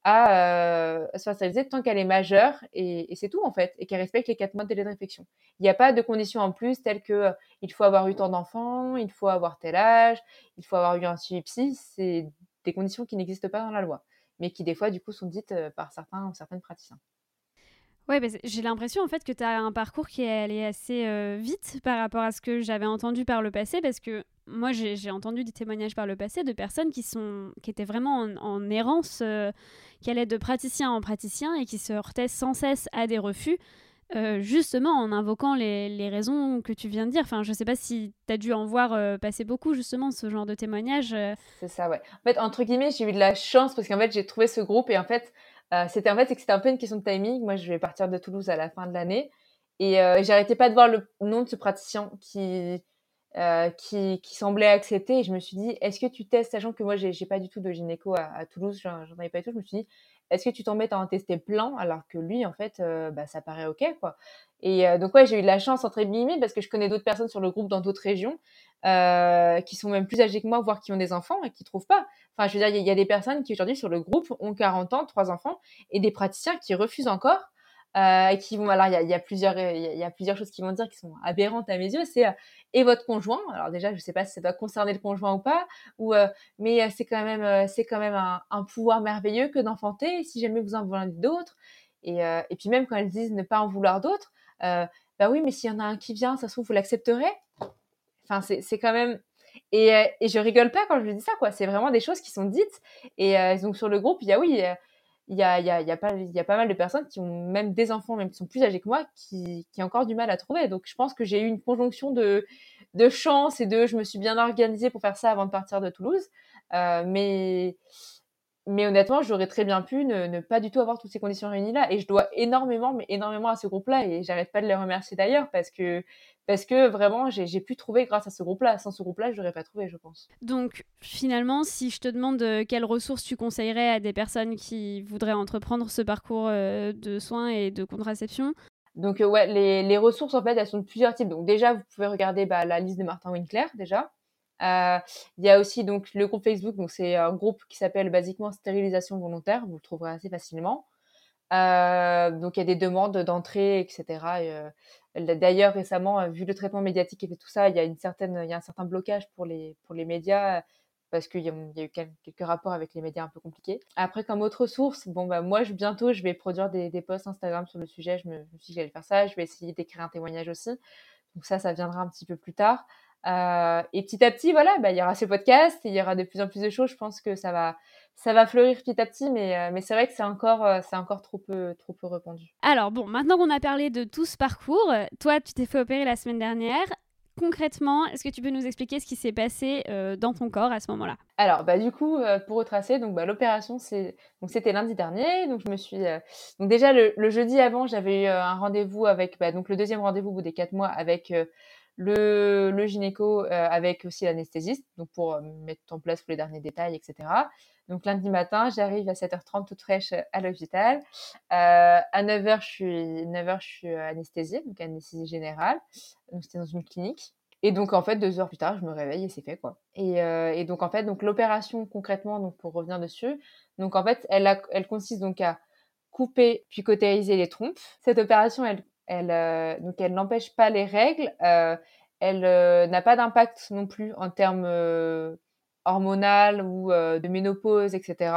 à euh, se stériliser tant qu'elle est majeure et, c'est tout en fait et qu'elle respecte les quatre mois de délai de réflexion. Il n'y a pas de conditions en plus telles que euh, il faut avoir eu tant d'enfants, il faut avoir tel âge, il faut avoir eu un suivi psy, c'est des conditions qui n'existent pas dans la loi. mais qui des fois, du coup, sont dites par certains ou certaines praticiens. Ouais, j'ai l'impression en fait que tu as un parcours qui est allé assez vite par rapport à ce que j'avais entendu par le passé, parce que moi j'ai entendu des témoignages par le passé de personnes qui, sont, qui étaient vraiment en, errance, qui allaient de praticien en praticien et qui se heurtaient sans cesse à des refus. justement en invoquant les, les, raisons que tu viens de dire. Enfin, je sais pas si tu as dû en voir passer beaucoup, justement, ce genre de témoignages. C'est ça, ouais. En fait, entre guillemets, j'ai eu de la chance parce qu'en fait, j'ai trouvé ce groupe et en fait, euh, c'était en fait, c'était un peu une question de timing. Moi, je vais partir de Toulouse à la fin de l'année. Et euh, j'arrêtais pas de voir le nom de ce praticien qui euh, qui, qui, semblait accepter. Et je me suis dit est-ce que tu testes sachant que moi j'ai pas du tout de gynéco à, à Toulouse j'en avais pas du tout je me suis dit est-ce que tu t'embêtes à en tester plein alors que lui en fait bah, ça paraît ok quoi. Et donc ouais j'ai eu de la chance entre guillemets parce que je connais d'autres personnes sur le groupe dans d'autres régions euh, qui sont même plus âgés que moi, voire qui ont des enfants et qui trouvent pas. Enfin, je veux dire, il y, a des personnes qui aujourd'hui sur le groupe ont 40 ans, trois enfants, et des praticiens qui refusent encore. Euh, qui vont alors il y a, plusieurs il y, a plusieurs choses qui vont dire qui sont aberrantes à mes yeux c'est euh, et votre conjoint alors déjà je sais pas si ça doit concerner le conjoint ou pas ou euh, mais c'est quand même c'est quand même un, un, pouvoir merveilleux que d'enfanter si jamais vous en voulez d'autres et, et puis même quand elles disent ne pas en vouloir d'autres bah oui mais s'il y en a un qui vient ça se trouve vous l'accepterez Enfin, c'est quand même. Et, euh, et, je rigole pas quand je dis ça, quoi. C'est vraiment des choses qui sont dites. Et euh, donc, sur le groupe, il y a, oui, il y a, y, a, y, a pas, y a pas mal de personnes qui ont même des enfants, même qui sont plus âgés que moi, qui, qui ont encore du mal à trouver. Donc, je pense que j'ai eu une conjonction de, de chance et de je me suis bien organisée pour faire ça avant de partir de Toulouse. Euh, mais, mais honnêtement, j'aurais très bien pu ne, ne, pas du tout avoir toutes ces conditions réunies là. Et je dois énormément, mais énormément à ce groupe-là. Et j'arrête pas de les remercier d'ailleurs parce que parce que vraiment j'ai pu trouver grâce à ce groupe-là. Sans ce groupe-là, je n'aurais pas trouvé, je pense. Donc finalement, si je te demande euh, quelles ressources tu conseillerais à des personnes qui voudraient entreprendre ce parcours euh, de soins et de contraception, donc euh, ouais, les, les, ressources en fait, elles sont de plusieurs types. Donc déjà, vous pouvez regarder bah, la liste de Martin Winkler déjà. Il y a aussi donc le groupe Facebook, donc c'est un groupe qui s'appelle basiquement stérilisation volontaire. Vous le trouverez assez facilement. donc il y a des demandes d'entrée, etc. D'ailleurs, récemment, vu le traitement médiatique et tout ça, il y a une certaine, il y a un certain blocage pour les pour les médias parce qu'il y, a eu quelques rapports avec les médias un peu compliqués. Après, comme autre source, bon bah moi, bientôt, je vais produire des, des posts Instagram sur le sujet. Je me, je me suis dit que j'allais faire ça. Je vais essayer d'écrire un témoignage aussi. Donc ça, ça viendra un petit peu plus tard. Euh, et petit à petit, voilà, bah, il y aura ce podcast, il y aura de plus en plus de choses. Je pense que ça va, ça va fleurir petit à petit, mais, euh, mais c'est vrai que c'est encore, euh, c'est encore trop peu, trop peu répandu. Alors bon, maintenant qu'on a parlé de tout ce parcours, toi, tu t'es fait opérer la semaine dernière. Concrètement, est-ce que tu peux nous expliquer ce qui s'est passé dans ton corps à ce moment-là? Alors, bah du coup, pour retracer, donc bah, l'opération, c'est donc c'était lundi dernier, donc je me suis donc déjà le, jeudi avant, j'avais eu un rendez-vous avec bah, donc le deuxième rendez-vous au bout des quatre mois avec le, gynéco euh, avec aussi l'anesthésiste, donc pour euh, mettre en place tous les derniers détails, etc. Donc lundi matin, j'arrive à 7h30 toute fraîche euh, à l'hôpital. Euh, à 9h, je suis 9h, je suis anesthésiée, donc anesthésie générale. Donc c'était dans une clinique. Et donc en fait, deux heures plus tard, je me réveille et c'est fait quoi. Et, euh, et, donc en fait, donc l'opération concrètement, donc pour revenir dessus, donc en fait, elle, a, elle consiste donc à couper puis cautériser les trompes. Cette opération, elle elle, euh, donc elle n'empêche pas les règles. Euh, elle euh, n'a pas d'impact non plus en termes hormonal ou de ménopause, etc.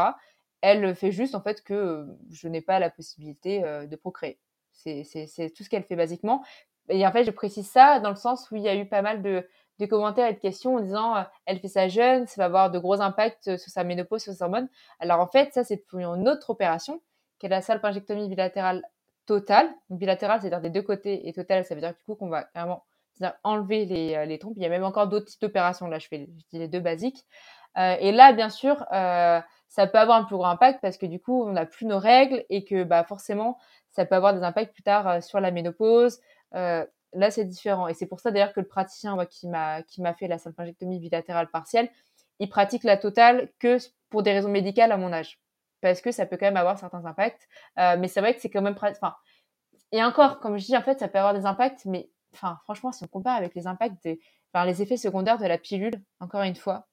Elle fait juste en fait que je n'ai pas la possibilité de procréer. C'est tout ce qu'elle fait basiquement. Et en fait, je précise ça dans le sens où il y a eu pas mal de, commentaires et de questions en disant elle fait ça jeune, ça va avoir de gros impacts sur sa ménopause, sur ses hormones. Alors en fait, ça c'est pour une autre opération, qui est la salpingectomie bilatérale totale, bilatérale, c'est-à-dire des deux côtés, et totale, ça veut dire du coup qu'on va vraiment enlever les, euh, les, trompes. Il y a même encore d'autres types d'opérations. Là, je fais les deux basiques. Euh, et là, bien sûr, euh, ça peut avoir un plus gros impact parce que du coup, on n'a plus nos règles et que bah, forcément, ça peut avoir des impacts plus tard sur la ménopause. Là, c'est différent. Et c'est pour ça d'ailleurs que le praticien qui m'a fait la salpingectomie bilatérale partielle, il pratique la totale que pour des raisons médicales à mon âge parce que ça peut quand même avoir certains impacts. Euh, mais c'est vrai que c'est quand même... Enfin, et encore, comme je dis, en fait, ça peut avoir des impacts, mais enfin, franchement, si on compare avec les impacts des... Les effets secondaires de la pilule, encore une fois,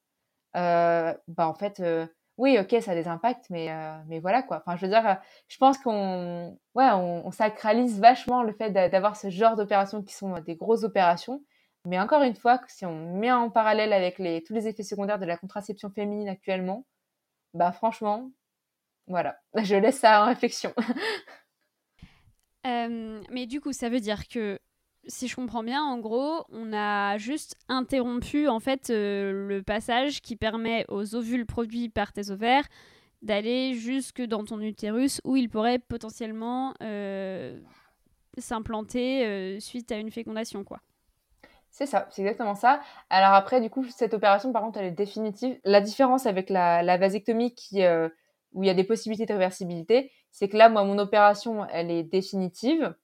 euh, bah en fait, euh, oui, ok, ça a des impacts, mais, euh, mais voilà quoi. Enfin, je veux dire, je pense qu'on ouais, on, sacralise vachement le fait d'avoir ce genre d'opérations qui sont des grosses opérations. Mais encore une fois, si on met en parallèle avec les, tous les effets secondaires de la contraception féminine actuellement, bah franchement, Voilà, <laughs> je laisse ça en réflexion. <laughs> Euh, mais du coup, ça veut dire que si je comprends bien, en gros, on a juste interrompu en fait euh, le passage qui permet aux ovules produits par tes ovaires d'aller jusque dans ton utérus où ils pourraient potentiellement euh, s'implanter suite à une fécondation, quoi. C'est ça, c'est exactement ça. Alors après, du coup, cette opération, par contre, elle est définitive. La différence avec la, la vasectomie qui, où il y a des possibilités de réversibilité, c'est que là, moi, mon opération, elle est définitive.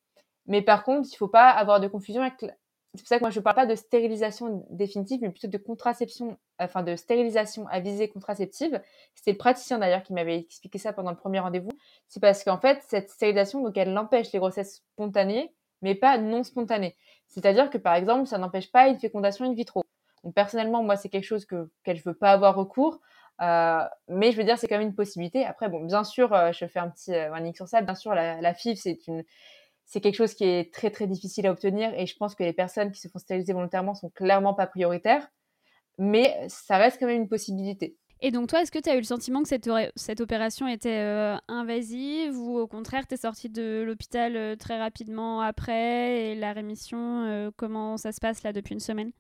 Mais par contre, il ne faut pas avoir de confusion avec. C'est pour ça que moi, je ne parle pas de stérilisation définitive, mais plutôt de contraception, enfin de stérilisation à visée contraceptive. C'était le praticien d'ailleurs qui m'avait expliqué ça pendant le premier rendez-vous. C'est parce qu'en fait, cette stérilisation, donc, elle empêche les grossesses spontanées, mais pas non spontanées. C'est-à-dire que par exemple, ça n'empêche pas une fécondation in vitro. Donc personnellement, moi, c'est quelque chose que, je je veux pas avoir recours. Euh, mais je veux dire, c'est quand même une possibilité. Après, bon, bien sûr, euh, je fais un petit euh, sur ça. Bien sûr, la, la FIV, c'est une, c'est quelque chose qui est très très difficile à obtenir et je pense que les personnes qui se font stériliser volontairement sont clairement pas prioritaires, mais ça reste quand même une possibilité. Et donc toi, est-ce que tu as eu le sentiment que cette, cette opération était invasive ou au contraire, tu es sortie de l'hôpital très rapidement après et la rémission, comment ça se passe là depuis une semaine?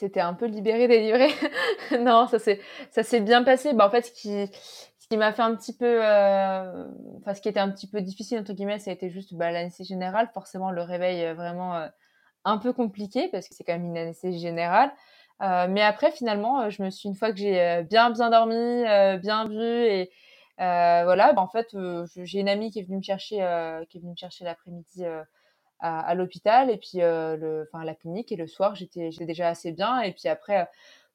C'était un peu libéré, délivré. <laughs> non, ça s'est, ça s'est bien passé. Bah, en fait, ce qui, qui m'a fait un petit peu, euh, ce qui était un petit peu difficile, entre guillemets, ça a été juste bah, l'anesthésie générale. Forcément, le réveil euh, vraiment euh, un peu compliqué parce que c'est quand même une anesthésie générale. mais après, finalement, je me suis, une fois que j'ai bien, bien dormi, bien vu et, voilà, bah, en fait, j'ai une amie qui est venue me chercher, qui est venue me chercher l'après-midi à, l'hôpital et puis euh, le, enfin, la clinique. Et le soir, j'étais déjà assez bien. Et puis après, euh,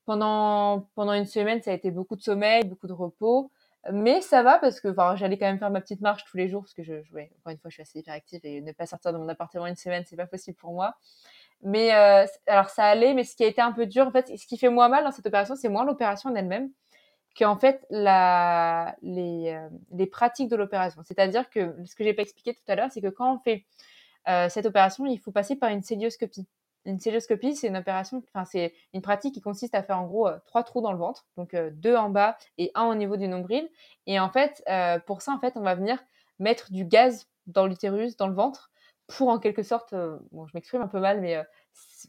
pendant, pendant une semaine, ça a été beaucoup de sommeil, beaucoup de repos. Mais ça va parce que j'allais quand même faire ma petite marche tous les jours parce que je, jouais encore une fois, je suis assez hyperactive et ne pas sortir de mon appartement une semaine, c'est pas possible pour moi. Mais euh, alors ça allait, mais ce qui a été un peu dur, en fait, ce qui fait moins mal dans cette opération, c'est moins l'opération en elle-même qu'en fait la, les, les pratiques de l'opération. C'est-à-dire que ce que j'ai pas expliqué tout à l'heure, c'est que quand on fait euh, cette opération, il faut passer par une célioscopie. Une célioscopie, c'est une opération, enfin c'est une pratique qui consiste à faire en gros euh, trois trous dans le ventre, donc euh, deux en bas et un au niveau du nombril. Et en fait, pour ça, en fait, on va venir mettre du gaz dans l'utérus, dans le ventre, pour en quelque sorte, bon, je m'exprime un peu mal, mais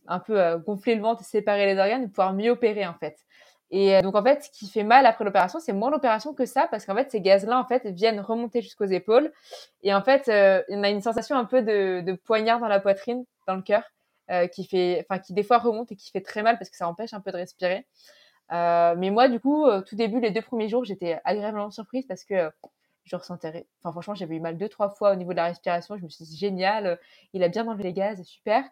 un peu gonfler le ventre, séparer les organes pouvoir mieux opérer en fait. Et donc en fait, ce qui fait mal après l'opération, c'est moins l'opération que ça, parce qu'en fait, ces gaz-là, en fait, viennent remonter jusqu'aux épaules. Et en fait, euh, on a une sensation un peu de, poignard dans la poitrine, dans le cœur, euh, qui fait, enfin, qui des fois remonte et qui fait très mal parce que ça empêche un peu de respirer. Euh, mais moi, du coup, tout début, les deux premiers jours, j'étais agréablement surprise parce que je ressentais, enfin, franchement, j'avais eu mal deux, trois fois au niveau de la respiration. Je me suis dit, génial, il a bien enlevé les gaz, super.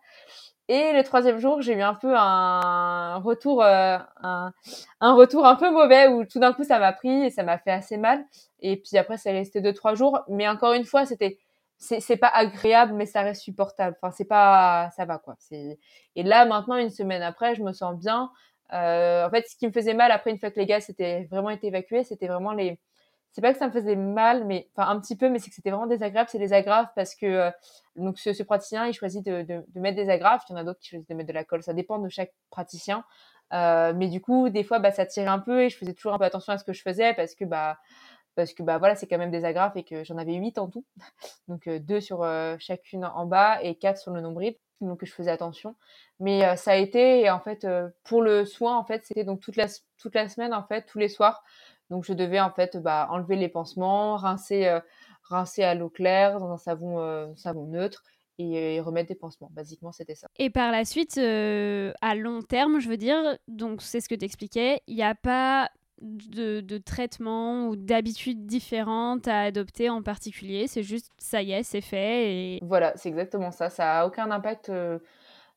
Et le troisième jour, j'ai eu un peu un retour, euh, un, un, retour un peu mauvais où tout d'un coup ça m'a pris et ça m'a fait assez mal. Et puis après, ça est resté deux trois jours. Mais encore une fois, c'était, c'est pas agréable, mais ça reste supportable. Enfin, c'est pas, ça va quoi. Et là maintenant, une semaine après, je me sens bien. Euh, en fait, ce qui me faisait mal après une fois que les gaz étaient vraiment été évacués, c'était vraiment les c'est pas que ça me faisait mal, mais enfin un petit peu, mais c'est que c'était vraiment désagréable. C'est des agrafes parce que euh, donc ce, praticien, il choisit de, mettre des agrafes. Il y en a d'autres qui choisissent de mettre de la colle. Ça dépend de chaque praticien. Euh, mais du coup, des fois, bah, ça tirait un peu et je faisais toujours un peu attention à ce que je faisais parce que bah parce que bah voilà, c'est quand même des agrafes et que j'en avais huit en tout, <laughs> donc euh, deux sur euh, chacune en bas et quatre sur le nombril. Donc je faisais attention. Mais ça a été en fait pour le soin en fait, c'était donc toute la toute la semaine en fait, tous les soirs donc je devais en fait bah, enlever les pansements, rincer, euh, rincer à l'eau claire dans un savon, euh, savon neutre et, remettre des pansements. Basiquement, c'était ça. Et par la suite, euh, à long terme, je veux dire, donc c'est ce que tu expliquais, il n'y a pas de, de, traitement ou d'habitudes différentes à adopter en particulier. C'est juste, ça y est, c'est fait. Et... Voilà, c'est exactement ça. Ça n'a aucun impact.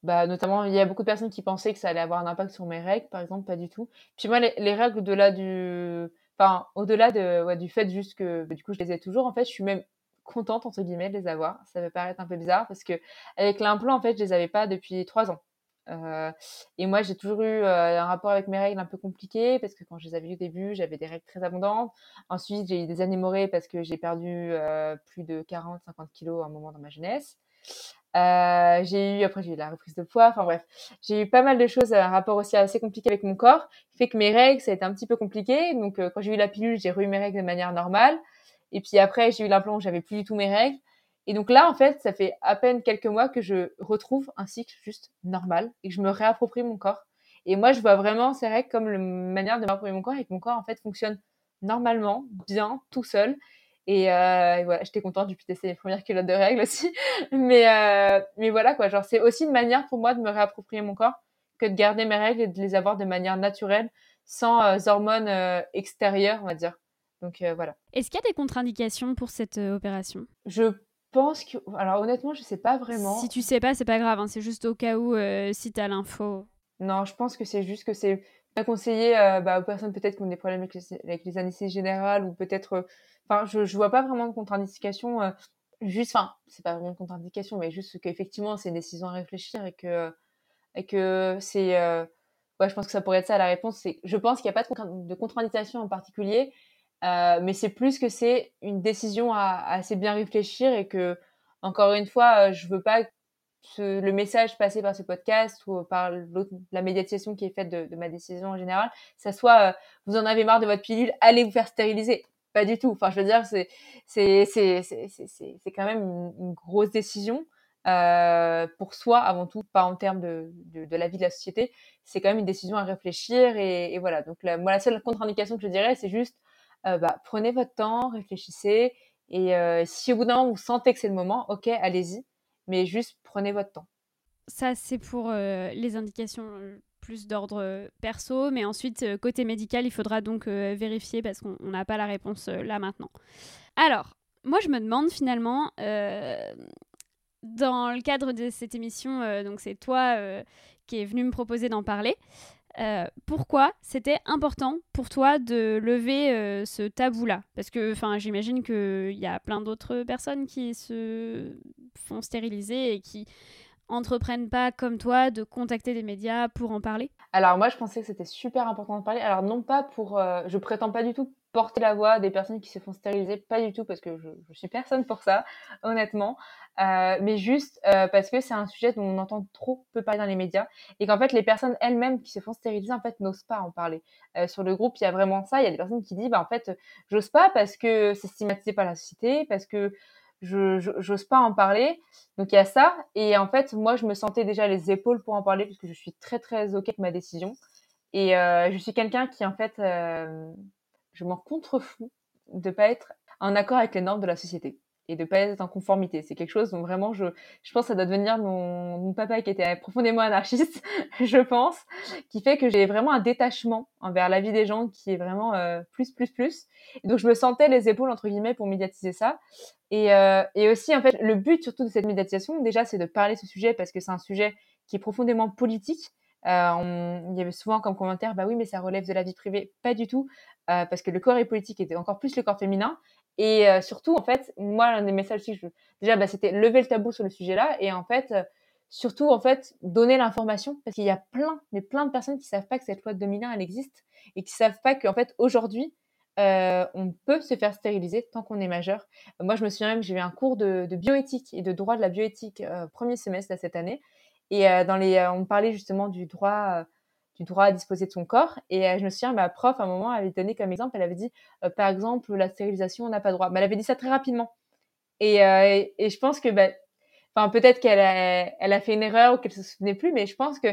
Bah, notamment, il y a beaucoup de personnes qui pensaient que ça allait avoir un impact sur mes règles, par exemple, pas du tout. Puis moi, les, les règles au-delà du, enfin, au-delà de, du fait juste que, bah, du coup, je les ai toujours, en fait, je suis même contente, entre guillemets, de les avoir. Ça peut paraître un peu bizarre parce que avec l'implant, en fait, je les avais pas depuis trois ans. Euh, et moi, j'ai toujours eu euh, un rapport avec mes règles un peu compliqué parce que quand je les avais eues au début, j'avais des règles très abondantes. Ensuite, j'ai eu des anémorrhées parce que j'ai perdu euh, plus de 40-50 kilos à un moment dans ma jeunesse. Euh, j'ai eu après j'ai eu la reprise de poids. Enfin bref, j'ai eu pas mal de choses, un rapport aussi assez compliqué avec mon corps, fait que mes règles ça a été un petit peu compliqué. Donc quand j'ai eu la pilule, j'ai eu mes règles de manière normale. Et puis après j'ai eu l'implant, j'avais plus du tout mes règles. Et donc là, en fait, ça fait à peine quelques mois que je retrouve un cycle juste normal et que je me réapproprie mon corps. Et moi, je vois vraiment ces règles comme une manière de m'approprier mon corps et que mon corps, en fait, fonctionne normalement, bien, tout seul. Et, euh, voilà, j'étais contente, j'ai pu tester les premières culottes de règles aussi. <laughs> mais, euh, mais voilà, quoi. Genre, c'est aussi une manière pour moi de me réapproprier mon corps que de garder mes règles et de les avoir de manière naturelle, sans euh, hormones euh, extérieures, on va dire. Donc voilà. Est-ce qu'il y a des contre-indications pour cette opération? Je pense que. Alors honnêtement, je sais pas vraiment. Si tu sais pas, c'est pas grave, hein, c'est juste au cas où si tu as l'info. Non, je pense que c'est juste que c'est pas conseillé euh, bah, aux personnes peut-être qui ont des problèmes avec les, avec les anesthésies générales ou peut-être. euh, Enfin, je, je vois pas vraiment de contre-indication. euh, juste, enfin, c'est pas vraiment de contre-indication, mais juste qu'effectivement, c'est une décision à réfléchir et que, et que c'est. ouais, je pense que ça pourrait être ça la réponse. C'est, je pense qu'il n'y a pas de, contre- de contre-indication en particulier. Mais c'est plus que c'est une décision à, à assez bien réfléchir et que, encore une fois, je veux pas le message passé par ce podcast ou par la médiatisation qui est faite de, ma décision en général, ça soit euh, vous en avez marre de votre pilule, allez vous faire stériliser. Pas du tout. Enfin, je veux dire, c'est quand même une, grosse décision euh, pour soi avant tout, pas en termes de, de, la vie de la société. C'est quand même une décision à réfléchir et, voilà. Donc moi, la seule contre-indication que je dirais, c'est juste euh, bah, prenez votre temps, réfléchissez et si au bout d'un moment vous sentez que c'est le moment, ok, allez-y, mais juste prenez votre temps. Ça, c'est pour euh, les indications euh, plus d'ordre euh, perso, mais ensuite, côté médical, il faudra donc vérifier parce qu'on on n'a pas la réponse là maintenant. Alors, moi, je me demande finalement, dans le cadre de cette émission, donc c'est toi qui es venu me proposer d'en parler, euh, pourquoi c'était important pour toi de lever euh, ce tabou-là? Parce que j'imagine qu'il y a plein d'autres personnes qui se font stériliser et qui entreprennent pas comme toi de contacter des médias pour en parler. Alors moi, je pensais que c'était super important de parler. Alors non pas pour, euh, je prétends pas du tout porter la voix des personnes qui se font stériliser, pas du tout parce que je, je suis personne pour ça, honnêtement, euh, mais juste euh, parce que c'est un sujet dont on entend trop peu parler dans les médias et qu'en fait les personnes elles-mêmes qui se font stériliser en fait n'osent pas en parler. Euh, sur le groupe, il y a vraiment ça. Il y a des personnes qui disent, bah en fait, j'ose pas parce que c'est stigmatisé par la société, parce que je j'ose pas en parler. Donc il y a ça. Et en fait, moi, je me sentais déjà les épaules pour en parler parce que je suis très très ok avec ma décision. Et euh, je suis quelqu'un qui en fait, euh, je m'en contrefous de pas être en accord avec les normes de la société et de pas être en conformité. C'est quelque chose dont vraiment je, je pense que ça doit devenir mon, mon papa qui était profondément anarchiste, <laughs> je pense, qui fait que j'ai vraiment un détachement envers la vie des gens qui est vraiment euh, plus plus plus. Et donc je me sentais les épaules entre guillemets pour médiatiser ça. Et, euh, et aussi en fait le but surtout de cette médiatisation déjà c'est de parler ce sujet parce que c'est un sujet qui est profondément politique. Euh, on- il y avait souvent comme commentaire bah oui mais ça relève de la vie privée. Pas du tout euh, parce que le corps est politique et encore plus le corps féminin. Et euh, surtout, en fait, moi, l'un des messages que je... déjà, bah, c'était lever le tabou sur le sujet-là. Et en fait, surtout, en fait, donner l'information. Parce qu'il y a plein, mais plein de personnes qui savent pas que cette loi de 2001, elle existe. Et qui savent pas qu'en fait, aujourd'hui, on peut se faire stériliser tant qu'on est majeur. Moi, je me souviens même, j'ai eu un cours de, de bioéthique et de droit de la bioéthique premier semestre là, cette année. Et euh, dans les, euh, on parlait justement du droit, euh, du droit à disposer de son corps. Et euh, je me souviens, ma prof, à un moment, avait donné comme exemple, elle avait dit, euh, par exemple, la stérilisation, on n'a pas droit. Mais elle avait dit ça très rapidement. Et, euh, et, je pense que, bah, enfin, peut-être qu'elle a, elle a fait une erreur ou qu'elle se souvenait plus, mais je pense que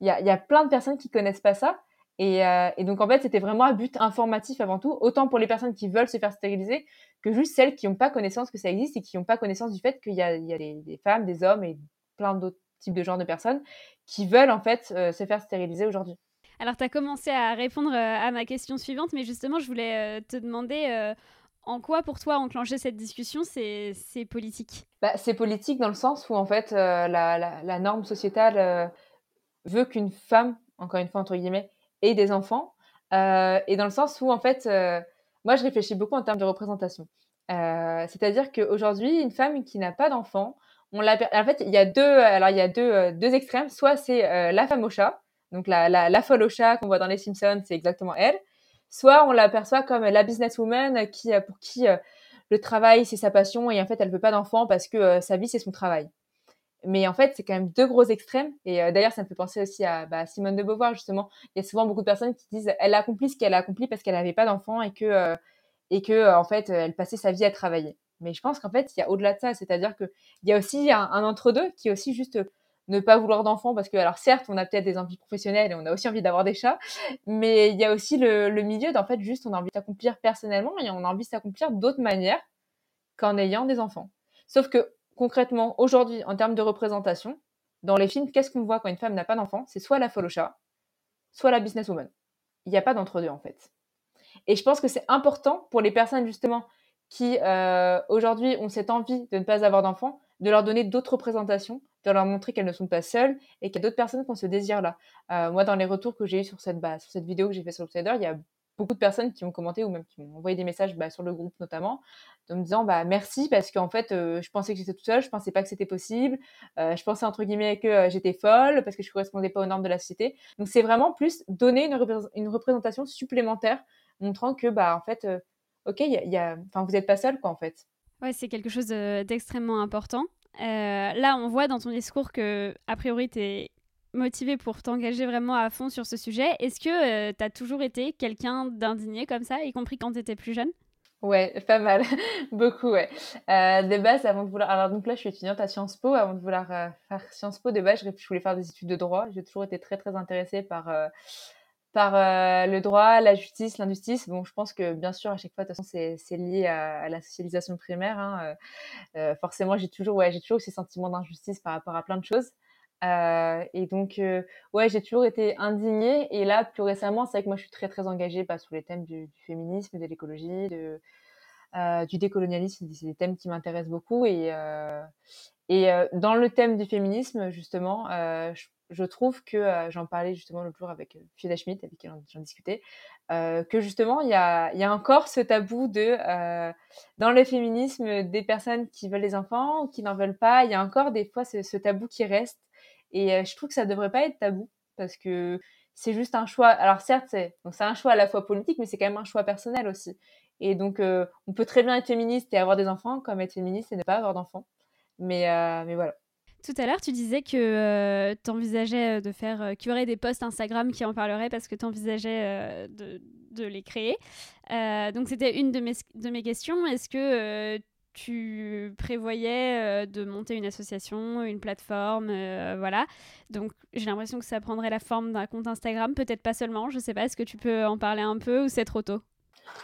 il y a, y a plein de personnes qui connaissent pas ça. Et, et donc, en fait, c'était vraiment un but informatif avant tout, autant pour les personnes qui veulent se faire stériliser que juste celles qui n'ont pas connaissance que ça existe et qui n'ont pas connaissance du fait qu'il y a, il y a des, des femmes, des hommes et plein d'autres types de genres de personnes qui veulent, en fait, euh, se faire stériliser aujourd'hui. Alors, tu as commencé à répondre euh, à ma question suivante, mais justement, je voulais euh, te demander en quoi, pour toi, enclencher cette discussion, c'est politique? Bah, C'est politique dans le sens où, en fait, euh, la, la, la, norme sociétale euh, veut qu'une femme, encore une fois, entre guillemets, ait des enfants. Euh, et dans le sens où, en fait, moi, je réfléchis beaucoup en termes de représentation. C'est-à-dire qu'aujourd'hui, une femme qui n'a pas d'enfant, on l'a. En fait, il y a deux. Deux extrêmes. Soit c'est euh, la femme au chat, donc la, folle au chat qu'on voit dans les Simpsons, c'est exactement elle. Soit on l'aperçoit comme la businesswoman qui, pour qui euh, le travail c'est sa passion et en fait elle veut pas d'enfant parce que euh, sa vie c'est son travail. mais en fait, c'est quand même deux gros extrêmes. Et d'ailleurs, ça me fait penser aussi à bah, Simone de Beauvoir, justement. Il y a souvent beaucoup de personnes qui disent elle a accompli ce qu'elle a accompli parce qu'elle n'avait pas d'enfant et que, et que en fait, elle passait sa vie à travailler. Mais je pense qu'en fait, il y a au-delà de ça, c'est-à-dire qu'il y a aussi un, entre-deux qui est aussi juste ne pas vouloir d'enfants parce que, alors certes, on a peut-être des envies professionnelles et on a aussi envie d'avoir des chats, mais il y a aussi le, milieu d'en fait juste on a envie de s'accomplir personnellement et on a envie de s'accomplir d'autres manières qu'en ayant des enfants. Sauf que concrètement, aujourd'hui, en termes de représentation, dans les films, qu'est-ce qu'on voit quand une femme n'a pas d'enfant C'est soit la folle au chat, soit la businesswoman. Il n'y a pas d'entre-deux en fait. Et je pense que c'est important pour les personnes justement qui euh, aujourd'hui ont cette envie de ne pas avoir d'enfants, de leur donner d'autres représentations, de leur montrer qu'elles ne sont pas seules et qu'il y a d'autres personnes qui ont ce désir-là. Euh, moi, dans les retours que j'ai eu sur cette, base, sur cette vidéo que j'ai fait sur Outsider, il y a beaucoup de personnes qui ont commenté ou même qui m'ont envoyé des messages bah, sur le groupe notamment, en me disant bah merci parce qu'en fait euh, je pensais que j'étais toute seule, je pensais pas que c'était possible, je pensais entre guillemets que j'étais folle parce que je correspondais pas aux normes de la société. Donc c'est vraiment plus donner une, une, représentation supplémentaire, montrant que bah en fait ok y a, enfin vous êtes pas seul quoi en fait. Ouais c'est quelque chose d'extrêmement important. Euh, là, on voit dans ton discours que, a priori, tu es motivé pour t'engager vraiment à fond sur ce sujet. Est-ce que euh, tu as toujours été quelqu'un d'indigné comme ça, y compris quand tu étais plus jeune? Ouais, <laughs> pas mal, beaucoup, ouais. Euh, de base, avant de vouloir. Alors, donc là, je suis étudiante à Sciences Po. Avant de vouloir faire Sciences Po, de base, je voulais faire des études de droit. J'ai toujours été très, très intéressée par par euh, le droit, la justice, l'injustice. Bon, je pense que bien sûr, à chaque fois, de toute façon, c'est lié à, la socialisation primaire. Hein. Euh, euh, forcément, j'ai toujours, ouais, j'ai toujours ces sentiments d'injustice par rapport à plein de choses. et donc, ouais, j'ai toujours été indignée. Et là, plus récemment, c'est vrai que moi, je suis très, très engagée bah, sur les thèmes du, féminisme, de l'écologie, du décolonialisme. C'est des thèmes qui m'intéressent beaucoup. Et, et dans le thème du féminisme, justement, je je trouve que, euh, j'en parlais justement l'autre jour avec euh, Fiona Schmidt, avec qui j'en discutais, euh, que justement, il y a, y a, encore ce tabou de, euh, dans le féminisme, des personnes qui veulent des enfants ou qui n'en veulent pas, il y a encore des fois ce, ce tabou qui reste. Et euh, je trouve que ça devrait pas être tabou, parce que c'est juste un choix. Alors certes, c'est un choix à la fois politique, mais c'est quand même un choix personnel aussi. Et donc, on peut très bien être féministe et avoir des enfants, comme être féministe et ne pas avoir d'enfants. Mais, mais voilà. Tout à l'heure, tu disais que euh, tu envisageais euh, de faire, euh, qu'il y aurait des posts Instagram qui en parleraient parce que tu envisageais de, de, les créer. donc, c'était une de mes, de mes questions. Est-ce que tu prévoyais de monter une association, une plateforme, voilà. Donc, j'ai l'impression que ça prendrait la forme d'un compte Instagram, peut-être pas seulement, je sais pas, est-ce que tu peux en parler un peu ou c'est trop tôt?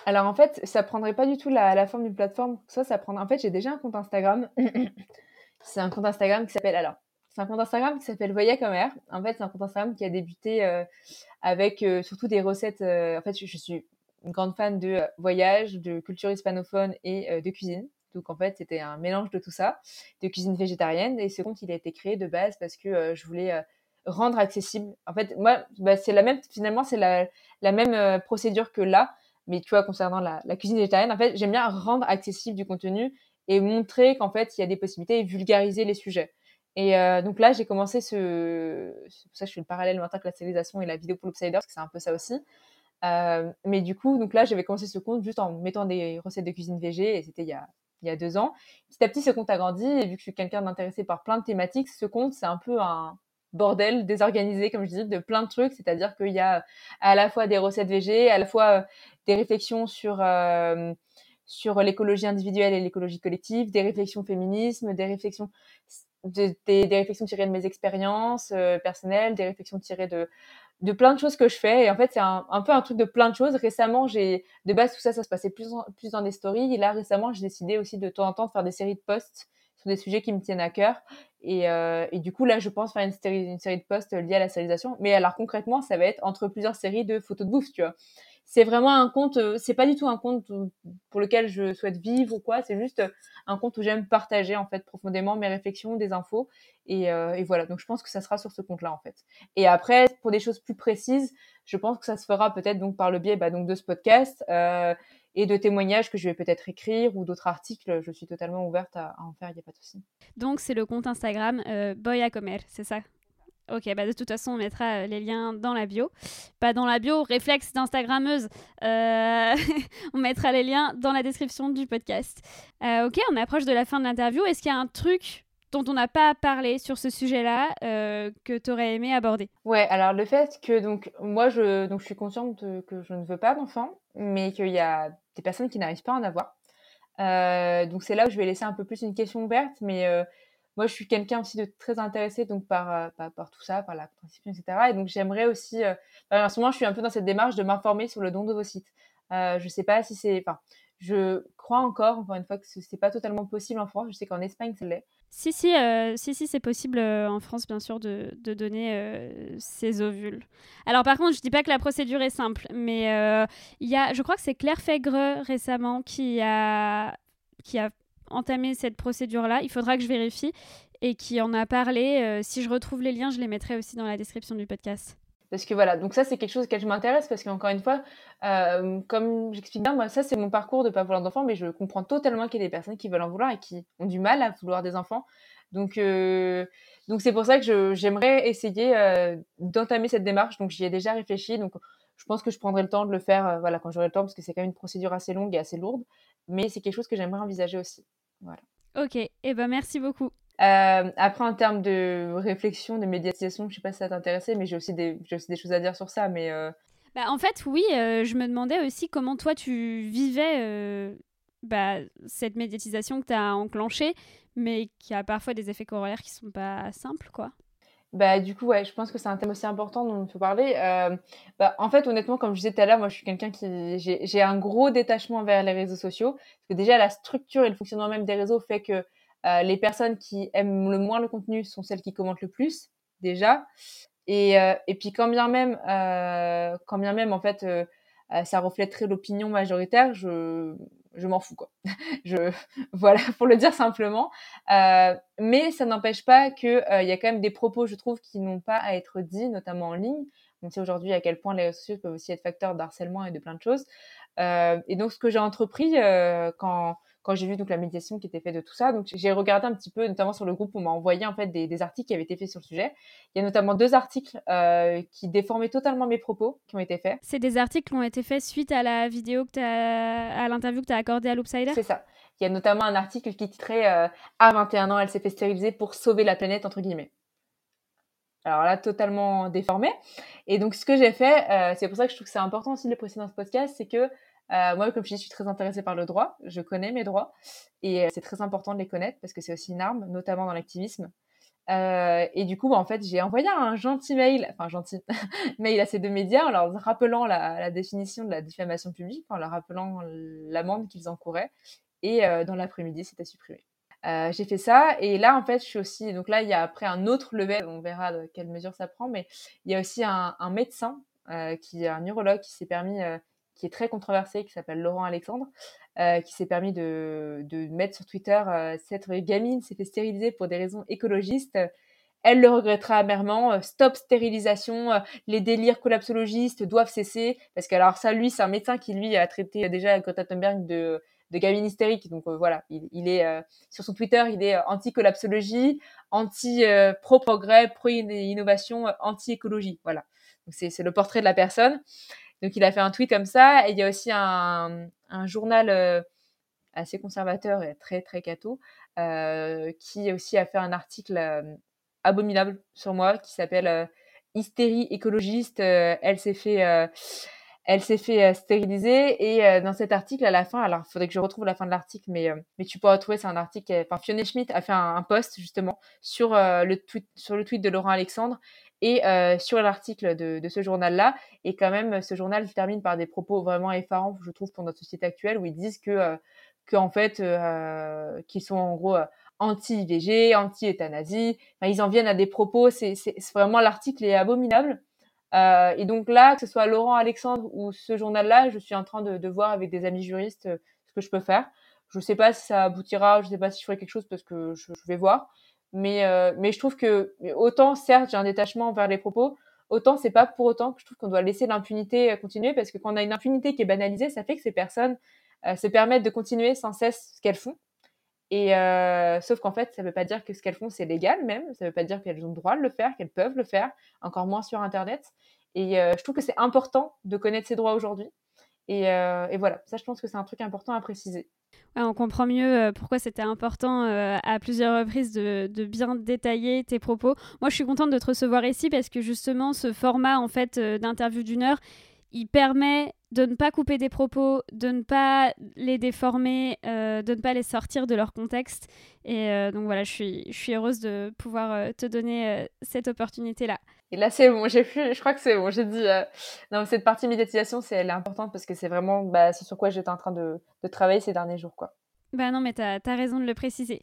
Alors en fait, ça prendrait pas du tout la, la forme d'une plateforme. Ça, ça prendrait. En fait, j'ai déjà un compte Instagram C'est un compte Instagram qui s'appelle alors. C'est un compte Instagram qui s'appelle Voya comme air. En fait, c'est un compte Instagram qui a débuté euh, avec euh, surtout des recettes. Euh, en fait, je, suis une grande fan de voyage, de culture hispanophone et de cuisine. Donc en fait, c'était un mélange de tout ça, de cuisine végétarienne. Et ce compte, il a été créé de base parce que je voulais rendre accessible. En fait, moi, bah, c'est la même. Finalement, c'est la, même procédure que là. Mais tu vois, concernant la cuisine végétarienne, en fait, j'aime bien rendre accessible du contenu et montrer qu'en fait, il y a des possibilités et vulgariser les sujets. Et euh, donc là, j'ai commencé ce... C'est pour ça que je fais le parallèle maintenant avec la civilisation et la vidéo pour l'Outsider, parce que c'est un peu ça aussi. Euh, mais du coup, donc là, j'avais commencé ce compte juste en mettant des recettes de cuisine végé, et c'était il y a, il y a deux ans. Petit à petit, ce compte a grandi, et vu que je suis quelqu'un d'intéressé par plein de thématiques, ce compte, c'est un peu un bordel désorganisé, comme je disais, de plein de trucs. C'est-à-dire qu'il y a à la fois des recettes végé, à la fois euh, des réflexions sur... sur l'écologie individuelle et l'écologie collective, des réflexions féminisme, des réflexions des, réflexions tirées de mes expériences euh, personnelles, des réflexions tirées de de plein de choses que je fais. Et en fait c'est un, un, peu un truc de plein de choses. Récemment j'ai de base tout ça ça se passait plus plus dans des stories. Et là récemment j'ai décidé aussi de temps en temps de faire des séries de posts sur des sujets qui me tiennent à cœur. Et, euh, et du coup là je pense faire une série une série de posts liés à la stérilisation mais alors concrètement ça va être entre plusieurs séries de photos de bouffe tu vois c'est vraiment un compte, euh, c'est pas du tout un compte pour lequel je souhaite vivre ou quoi, c'est juste un compte où j'aime partager en fait profondément mes réflexions, des infos et, euh, et, voilà. Donc je pense que ça sera sur ce compte-là en fait. Et après pour des choses plus précises, je pense que ça se fera peut-être donc par le biais bah, donc de ce podcast euh, et de témoignages que je vais peut-être écrire ou d'autres articles. Je suis totalement ouverte à, en faire, il n'y a pas de souci. Donc c'est le compte Instagram euh, Boya Comer, c'est ça? Ok, bah de toute façon, on mettra euh, les liens dans la bio. Pas dans la bio, réflexe d'Instagrammeuse. Euh, <laughs> on mettra les liens dans la description du podcast. Euh, ok, on approche de la fin de l'interview. Est-ce qu'il y a un truc dont on n'a pas parlé sur ce sujet-là que tu aurais aimé aborder? Ouais, alors le fait que donc moi je donc je suis consciente que je ne veux pas d'enfants, mais qu'il y a des personnes qui n'arrivent pas à en avoir. donc c'est là où je vais laisser un peu plus une question ouverte, mais moi, je suis quelqu'un aussi de très intéressé donc par, par, tout ça, par la contraception, etc. Et donc, j'aimerais aussi, en ce moment, je suis un peu dans cette démarche de m'informer sur le don d'ovocytes. Euh, je sais pas si c'est, enfin, je crois encore, encore une fois, que c'est pas totalement possible en France. Je sais qu'en Espagne, c'est l'est. Si, si, si, si c'est possible en France, bien sûr, de, de donner ces ovules. Alors, par contre, je dis pas que la procédure est simple, mais il y a, je crois que c'est Claire Fègre récemment qui a, qui a entamé cette procédure-là. Il faudra que je vérifie et qui en a parlé. Euh, si je retrouve les liens, je les mettrai aussi dans la description du podcast. Parce que voilà, donc ça c'est quelque chose auquel je m'intéresse parce qu'encore une fois, euh, comme j'explique bien, moi ça c'est mon parcours de pas vouloir d'enfants, mais je comprends totalement qu'il y a des personnes qui veulent en vouloir et qui ont du mal à vouloir des enfants. Donc euh, donc c'est pour ça que j'aimerais essayer d'entamer cette démarche. Donc j'y ai déjà réfléchi. Donc je pense que je prendrai le temps de le faire, voilà, quand j'aurai le temps, parce que c'est quand même une procédure assez longue et assez lourde. Mais c'est quelque chose que j'aimerais envisager aussi. Voilà. Ok, et eh ben merci beaucoup. Euh, après, en termes de réflexion, de médiatisation, je sais pas si ça t'intéressait, mais j'ai aussi, des, aussi des choses à dire sur ça. Mais euh, bah, en fait, oui, euh, je me demandais aussi comment toi tu vivais bah, cette médiatisation que tu as enclenchée, mais qui a parfois des effets corollaires qui sont pas simples, quoi. Bah, du coup, ouais, je pense que c'est un thème aussi important dont il faut parler. bah, en fait, honnêtement, comme je disais tout à l'heure, moi, je suis quelqu'un qui. J'ai un gros détachement vers les réseaux sociaux. Parce que déjà, la structure et le fonctionnement même des réseaux fait que euh, les personnes qui aiment le moins le contenu sont celles qui commentent le plus, déjà. Et, euh, et puis, quand bien même, euh, quand bien même, en fait, ça reflèterait l'opinion majoritaire, je, je m'en fous, quoi. <laughs> voilà, pour le dire simplement. mais ça n'empêche pas qu'il il y a quand même des propos, je trouve, qui n'ont pas à être dits, notamment en ligne. On sait aujourd'hui à quel point les réseaux sociaux peuvent aussi être facteurs d'harcèlement et de plein de choses. Et donc, ce que j'ai entrepris quand quand j'ai vu donc la médiation qui était faite de tout ça. Donc j'ai regardé un petit peu, notamment sur le groupe, on m'a envoyé en fait des, articles qui avaient été faits sur le sujet. Il y a notamment deux articles euh, qui déformaient totalement mes propos qui ont été faits. C'est des articles qui ont été faits suite à la vidéo que à l'interview que tu as accordée à l'Oopsider C'est ça. Il y a notamment un article qui titrait euh, À 21 ans, elle s'est fait stériliser pour sauver la planète, entre guillemets. Alors là, totalement déformé. Et donc, ce que j'ai fait, euh, c'est pour ça que je trouve que c'est important aussi de le préciser dans ce podcast, c'est que euh, moi, comme je dis, je suis très intéressée par le droit. Je connais mes droits et euh, c'est très important de les connaître parce que c'est aussi une arme, notamment dans l'activisme. Et du coup, bah, en fait, j'ai envoyé un gentil mail, enfin gentil <laughs> mail à ces deux médias en leur rappelant la, la définition de la diffamation publique, en leur rappelant l'amende qu'ils encouraient. Et dans l'après-midi, c'était supprimé. Euh, j'ai fait ça et là en fait je suis aussi donc là il y a après un autre level on verra de quelle mesure ça prend mais il y a aussi un, médecin euh, qui un neurologue qui s'est permis qui est très controversé, qui s'appelle Laurent Alexandre, euh, qui s'est permis de, de, mettre sur Twitter euh, cette gamine s'est fait stériliser pour des raisons écologistes. Elle le regrettera amèrement. Euh, stop stérilisation. les délires collapsologistes doivent cesser. Parce que alors ça, lui, c'est un médecin qui lui a traité déjà Greta Thunberg de de gamine hystérique. Donc voilà, il, est sur son Twitter, il est anti-collapsologie, anti-pro-progrès, pro-innovation, anti-écologie. Voilà. Donc c'est le portrait de la personne. Donc il a fait un tweet comme ça. Et il y a aussi un, journal euh, assez conservateur et très très catho euh, qui aussi a fait un article euh, abominable sur moi qui s'appelle Hystérie écologiste. elle s'est fait elle s'est fait stériliser et dans cet article à la fin, alors il faudrait que je retrouve la fin de l'article, mais mais tu pourras trouver c'est un article. Enfin Fiona Schmidt a fait un, post justement sur le tweet sur le tweet de Laurent Alexandre et euh, sur l'article de, de, ce journal-là, et quand même, ce journal termine par des propos vraiment effarants, je trouve, pour notre société actuelle, où ils disent que, euh, que en fait, euh, qu'ils sont en gros anti-IVG, anti-euthanasie. Enfin, ils en viennent à des propos. C'est vraiment l'article est abominable. Euh, et donc là, que ce soit Laurent Alexandre ou ce journal-là, je suis en train de, voir avec des amis juristes ce que je peux faire. Je ne sais pas si ça aboutira, je ne sais pas si je ferai quelque chose parce que je, vais voir. Mais, euh, mais je trouve que autant, certes, j'ai un détachement vers les propos, autant c'est pas pour autant que je trouve qu'on doit laisser l'impunité euh, continuer parce que quand on a une impunité qui est banalisée, ça fait que ces personnes euh, se permettent de continuer sans cesse ce qu'elles font. Euh, sauf qu'en fait, ça veut pas dire que ce qu'elles font c'est légal même, ça veut pas dire qu'elles ont le droit de le faire, qu'elles peuvent le faire, encore moins sur Internet. Et euh, je trouve que c'est important de connaître ses droits aujourd'hui. Et, et, voilà, ça je pense que c'est un truc important à préciser. on comprend mieux pourquoi c'était important à plusieurs reprises de, de, bien détailler tes propos. Moi, je suis contente de te recevoir ici parce que justement, ce format en fait d'interview d'une heure, il permet de ne pas couper des propos, de ne pas les déformer, euh, de ne pas les sortir de leur contexte. Et euh, donc voilà, je suis, je suis heureuse de pouvoir euh, te donner cette opportunité-là. Et là, c'est bon, j'ai je crois que c'est bon, j'ai dit, non, cette partie médiatisation, c'est, elle est importante parce que c'est vraiment, bah, c'est sur quoi j'étais en train de, de, travailler ces derniers jours, quoi. Bah non, mais tu as, raison de le préciser.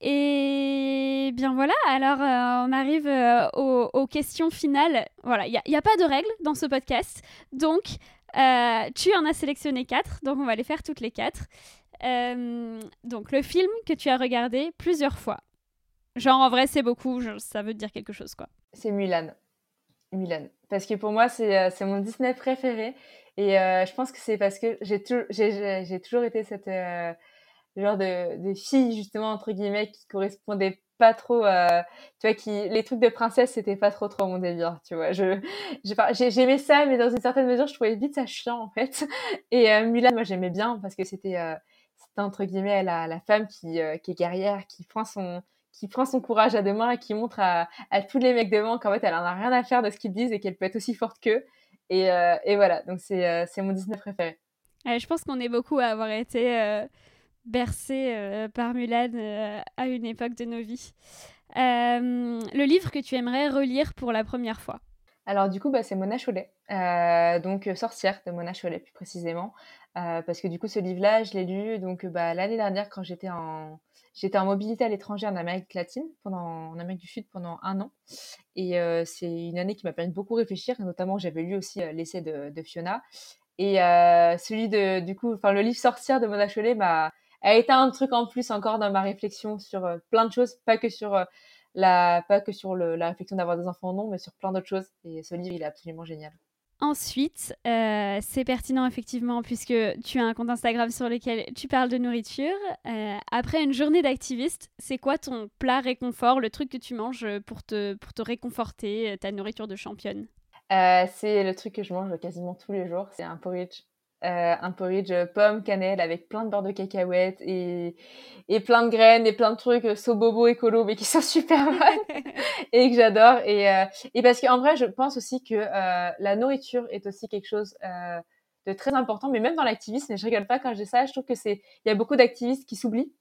Et bien voilà, alors on arrive aux, aux, questions finales. Voilà, il n'y a, a, pas de règles dans ce podcast. Donc, euh, tu en as sélectionné quatre, donc on va les faire toutes les quatre. Euh, donc le film que tu as regardé plusieurs fois. Genre en vrai c'est beaucoup, ça veut dire quelque chose quoi. C'est Mulan. Mulan. Parce que pour moi c'est euh, mon Disney préféré. Et je pense que c'est parce que j'ai toujours été cette genre de, de fille justement entre guillemets qui correspondait pas trop euh, tu vois qui les trucs de princesse c'était pas trop trop mon délire tu vois. Je j'aimais ça mais dans une certaine mesure je trouvais vite ça chiant en fait. <laughs> Et euh, Mulan moi j'aimais bien parce que c'était euh, entre guillemets la, la femme qui euh, qui est guerrière qui prend son qui prend son courage à deux mains et qui montre à, tous les mecs devant qu'en fait elle en a rien à faire de ce qu'ils disent et qu'elle peut être aussi forte qu'eux. Et, et voilà donc c'est c'est mon Disney préféré. Je pense qu'on est beaucoup à avoir été bercé euh, par Mulan euh, à une époque de nos vies. Euh, le livre que tu aimerais relire pour la première fois? Alors du coup, bah, c'est Mona Chollet, donc Sorcière de Mona Chollet plus précisément, parce que du coup ce livre-là, je l'ai lu donc bah, l'année dernière quand j'étais en j'étais en mobilité à l'étranger en Amérique latine, pendant en Amérique du Sud pendant un an, et c'est une année qui m'a permis de beaucoup réfléchir, notamment j'avais lu aussi l'essai de, Fiona, et celui de du coup, enfin le livre Sorcière de Mona Chollet m'a a été un truc en plus encore dans ma réflexion sur euh, plein de choses, pas que sur euh, la, pas que sur le, la réflexion d'avoir des enfants non, mais sur plein d'autres choses. Et ce livre, il est absolument génial. Ensuite, euh, c'est pertinent effectivement puisque tu as un compte Instagram sur lequel tu parles de nourriture. après une journée d'activiste, c'est quoi ton plat réconfort, le truc que tu manges pour te, pour te réconforter, ta nourriture de championne? C'est le truc que je mange quasiment tous les jours, c'est un porridge. Euh, un porridge pomme, cannelle avec plein de beurre de cacahuètes et, et plein de graines et plein de trucs euh, so-bobo écolo mais qui sont <laughs> super bonnes <laughs> et que j'adore. Et, euh, et parce qu'en vrai je pense aussi que la nourriture est aussi quelque chose de très important. Mais même dans l'activisme et je rigole pas quand je dis ça je trouve que c'est il y a beaucoup d'activistes qui s'oublient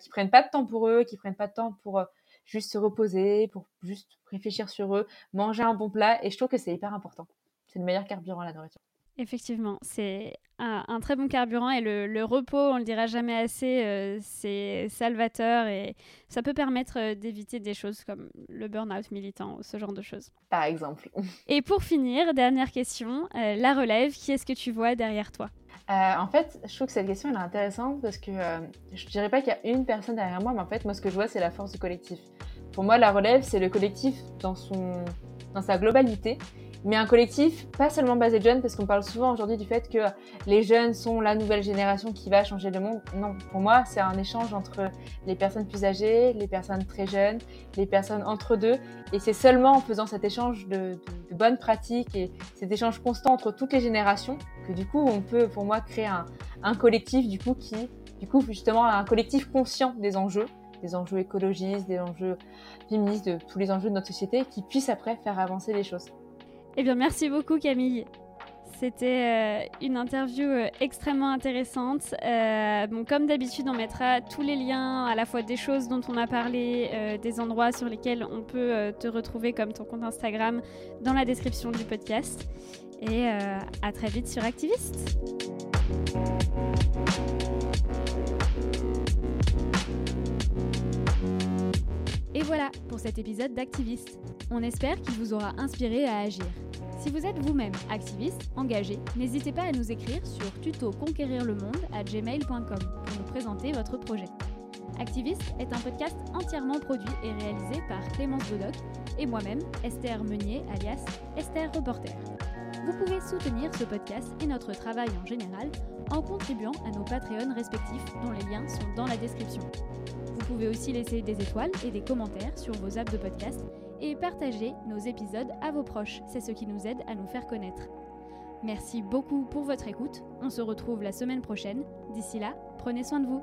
qui prennent pas de temps pour eux qui prennent pas de temps pour juste se reposer pour juste réfléchir sur eux manger un bon plat. Et je trouve que c'est hyper important. C'est le meilleur carburant la nourriture Effectivement, c'est un, très bon carburant et le, repos, on le dira jamais assez, euh, c'est salvateur et ça peut permettre euh, d'éviter des choses comme le burn-out militant ou ce genre de choses. Par exemple. <laughs> Et pour finir, dernière question, euh, la relève, qui est-ce que tu vois derrière toi? En fait, je trouve que cette question elle est intéressante parce que je dirais pas qu'il y a une personne derrière moi, mais en fait, moi, ce que je vois, c'est la force du collectif. Pour moi, la relève, c'est le collectif dans, son, dans sa globalité mais un collectif pas seulement basé de jeunes, parce qu'on parle souvent aujourd'hui du fait que les jeunes sont la nouvelle génération qui va changer le monde. Non, pour moi, c'est un échange entre les personnes plus âgées, les personnes très jeunes, les personnes entre deux, et c'est seulement en faisant cet échange de, de, bonnes pratiques et cet échange constant entre toutes les générations que du coup, on peut, pour moi, créer un, un collectif du coup qui, du coup, justement, un collectif conscient des enjeux des enjeux écologistes, des enjeux féministes, de tous les enjeux de notre société, qui puissent après faire avancer les choses. Eh bien, merci beaucoup Camille. C'était euh, une interview euh, extrêmement intéressante. Euh, comme d'habitude, on mettra tous les liens, à la fois des choses dont on a parlé, des endroits sur lesquels on peut te retrouver, comme ton compte Instagram, dans la description du podcast. Et à très vite sur Activiste. Et voilà pour cet épisode d'Activiste. On espère qu'il vous aura inspiré à agir. Si vous êtes vous-même activiste, engagé, n'hésitez pas à nous écrire sur tuto conquérir le monde à gmail.com pour nous présenter votre projet. Activiste est un podcast entièrement produit et réalisé par Clémence Bodoc et moi-même, Esther Meunier, alias Esther Reporter. Vous pouvez soutenir ce podcast et notre travail en général en contribuant à nos Patreons respectifs dont les liens sont dans la description. Vous pouvez aussi laisser des étoiles et des commentaires sur vos apps de podcast et partager nos épisodes à vos proches. C'est ce qui nous aide à nous faire connaître. Merci beaucoup pour votre écoute. On se retrouve la semaine prochaine. D'ici là, prenez soin de vous.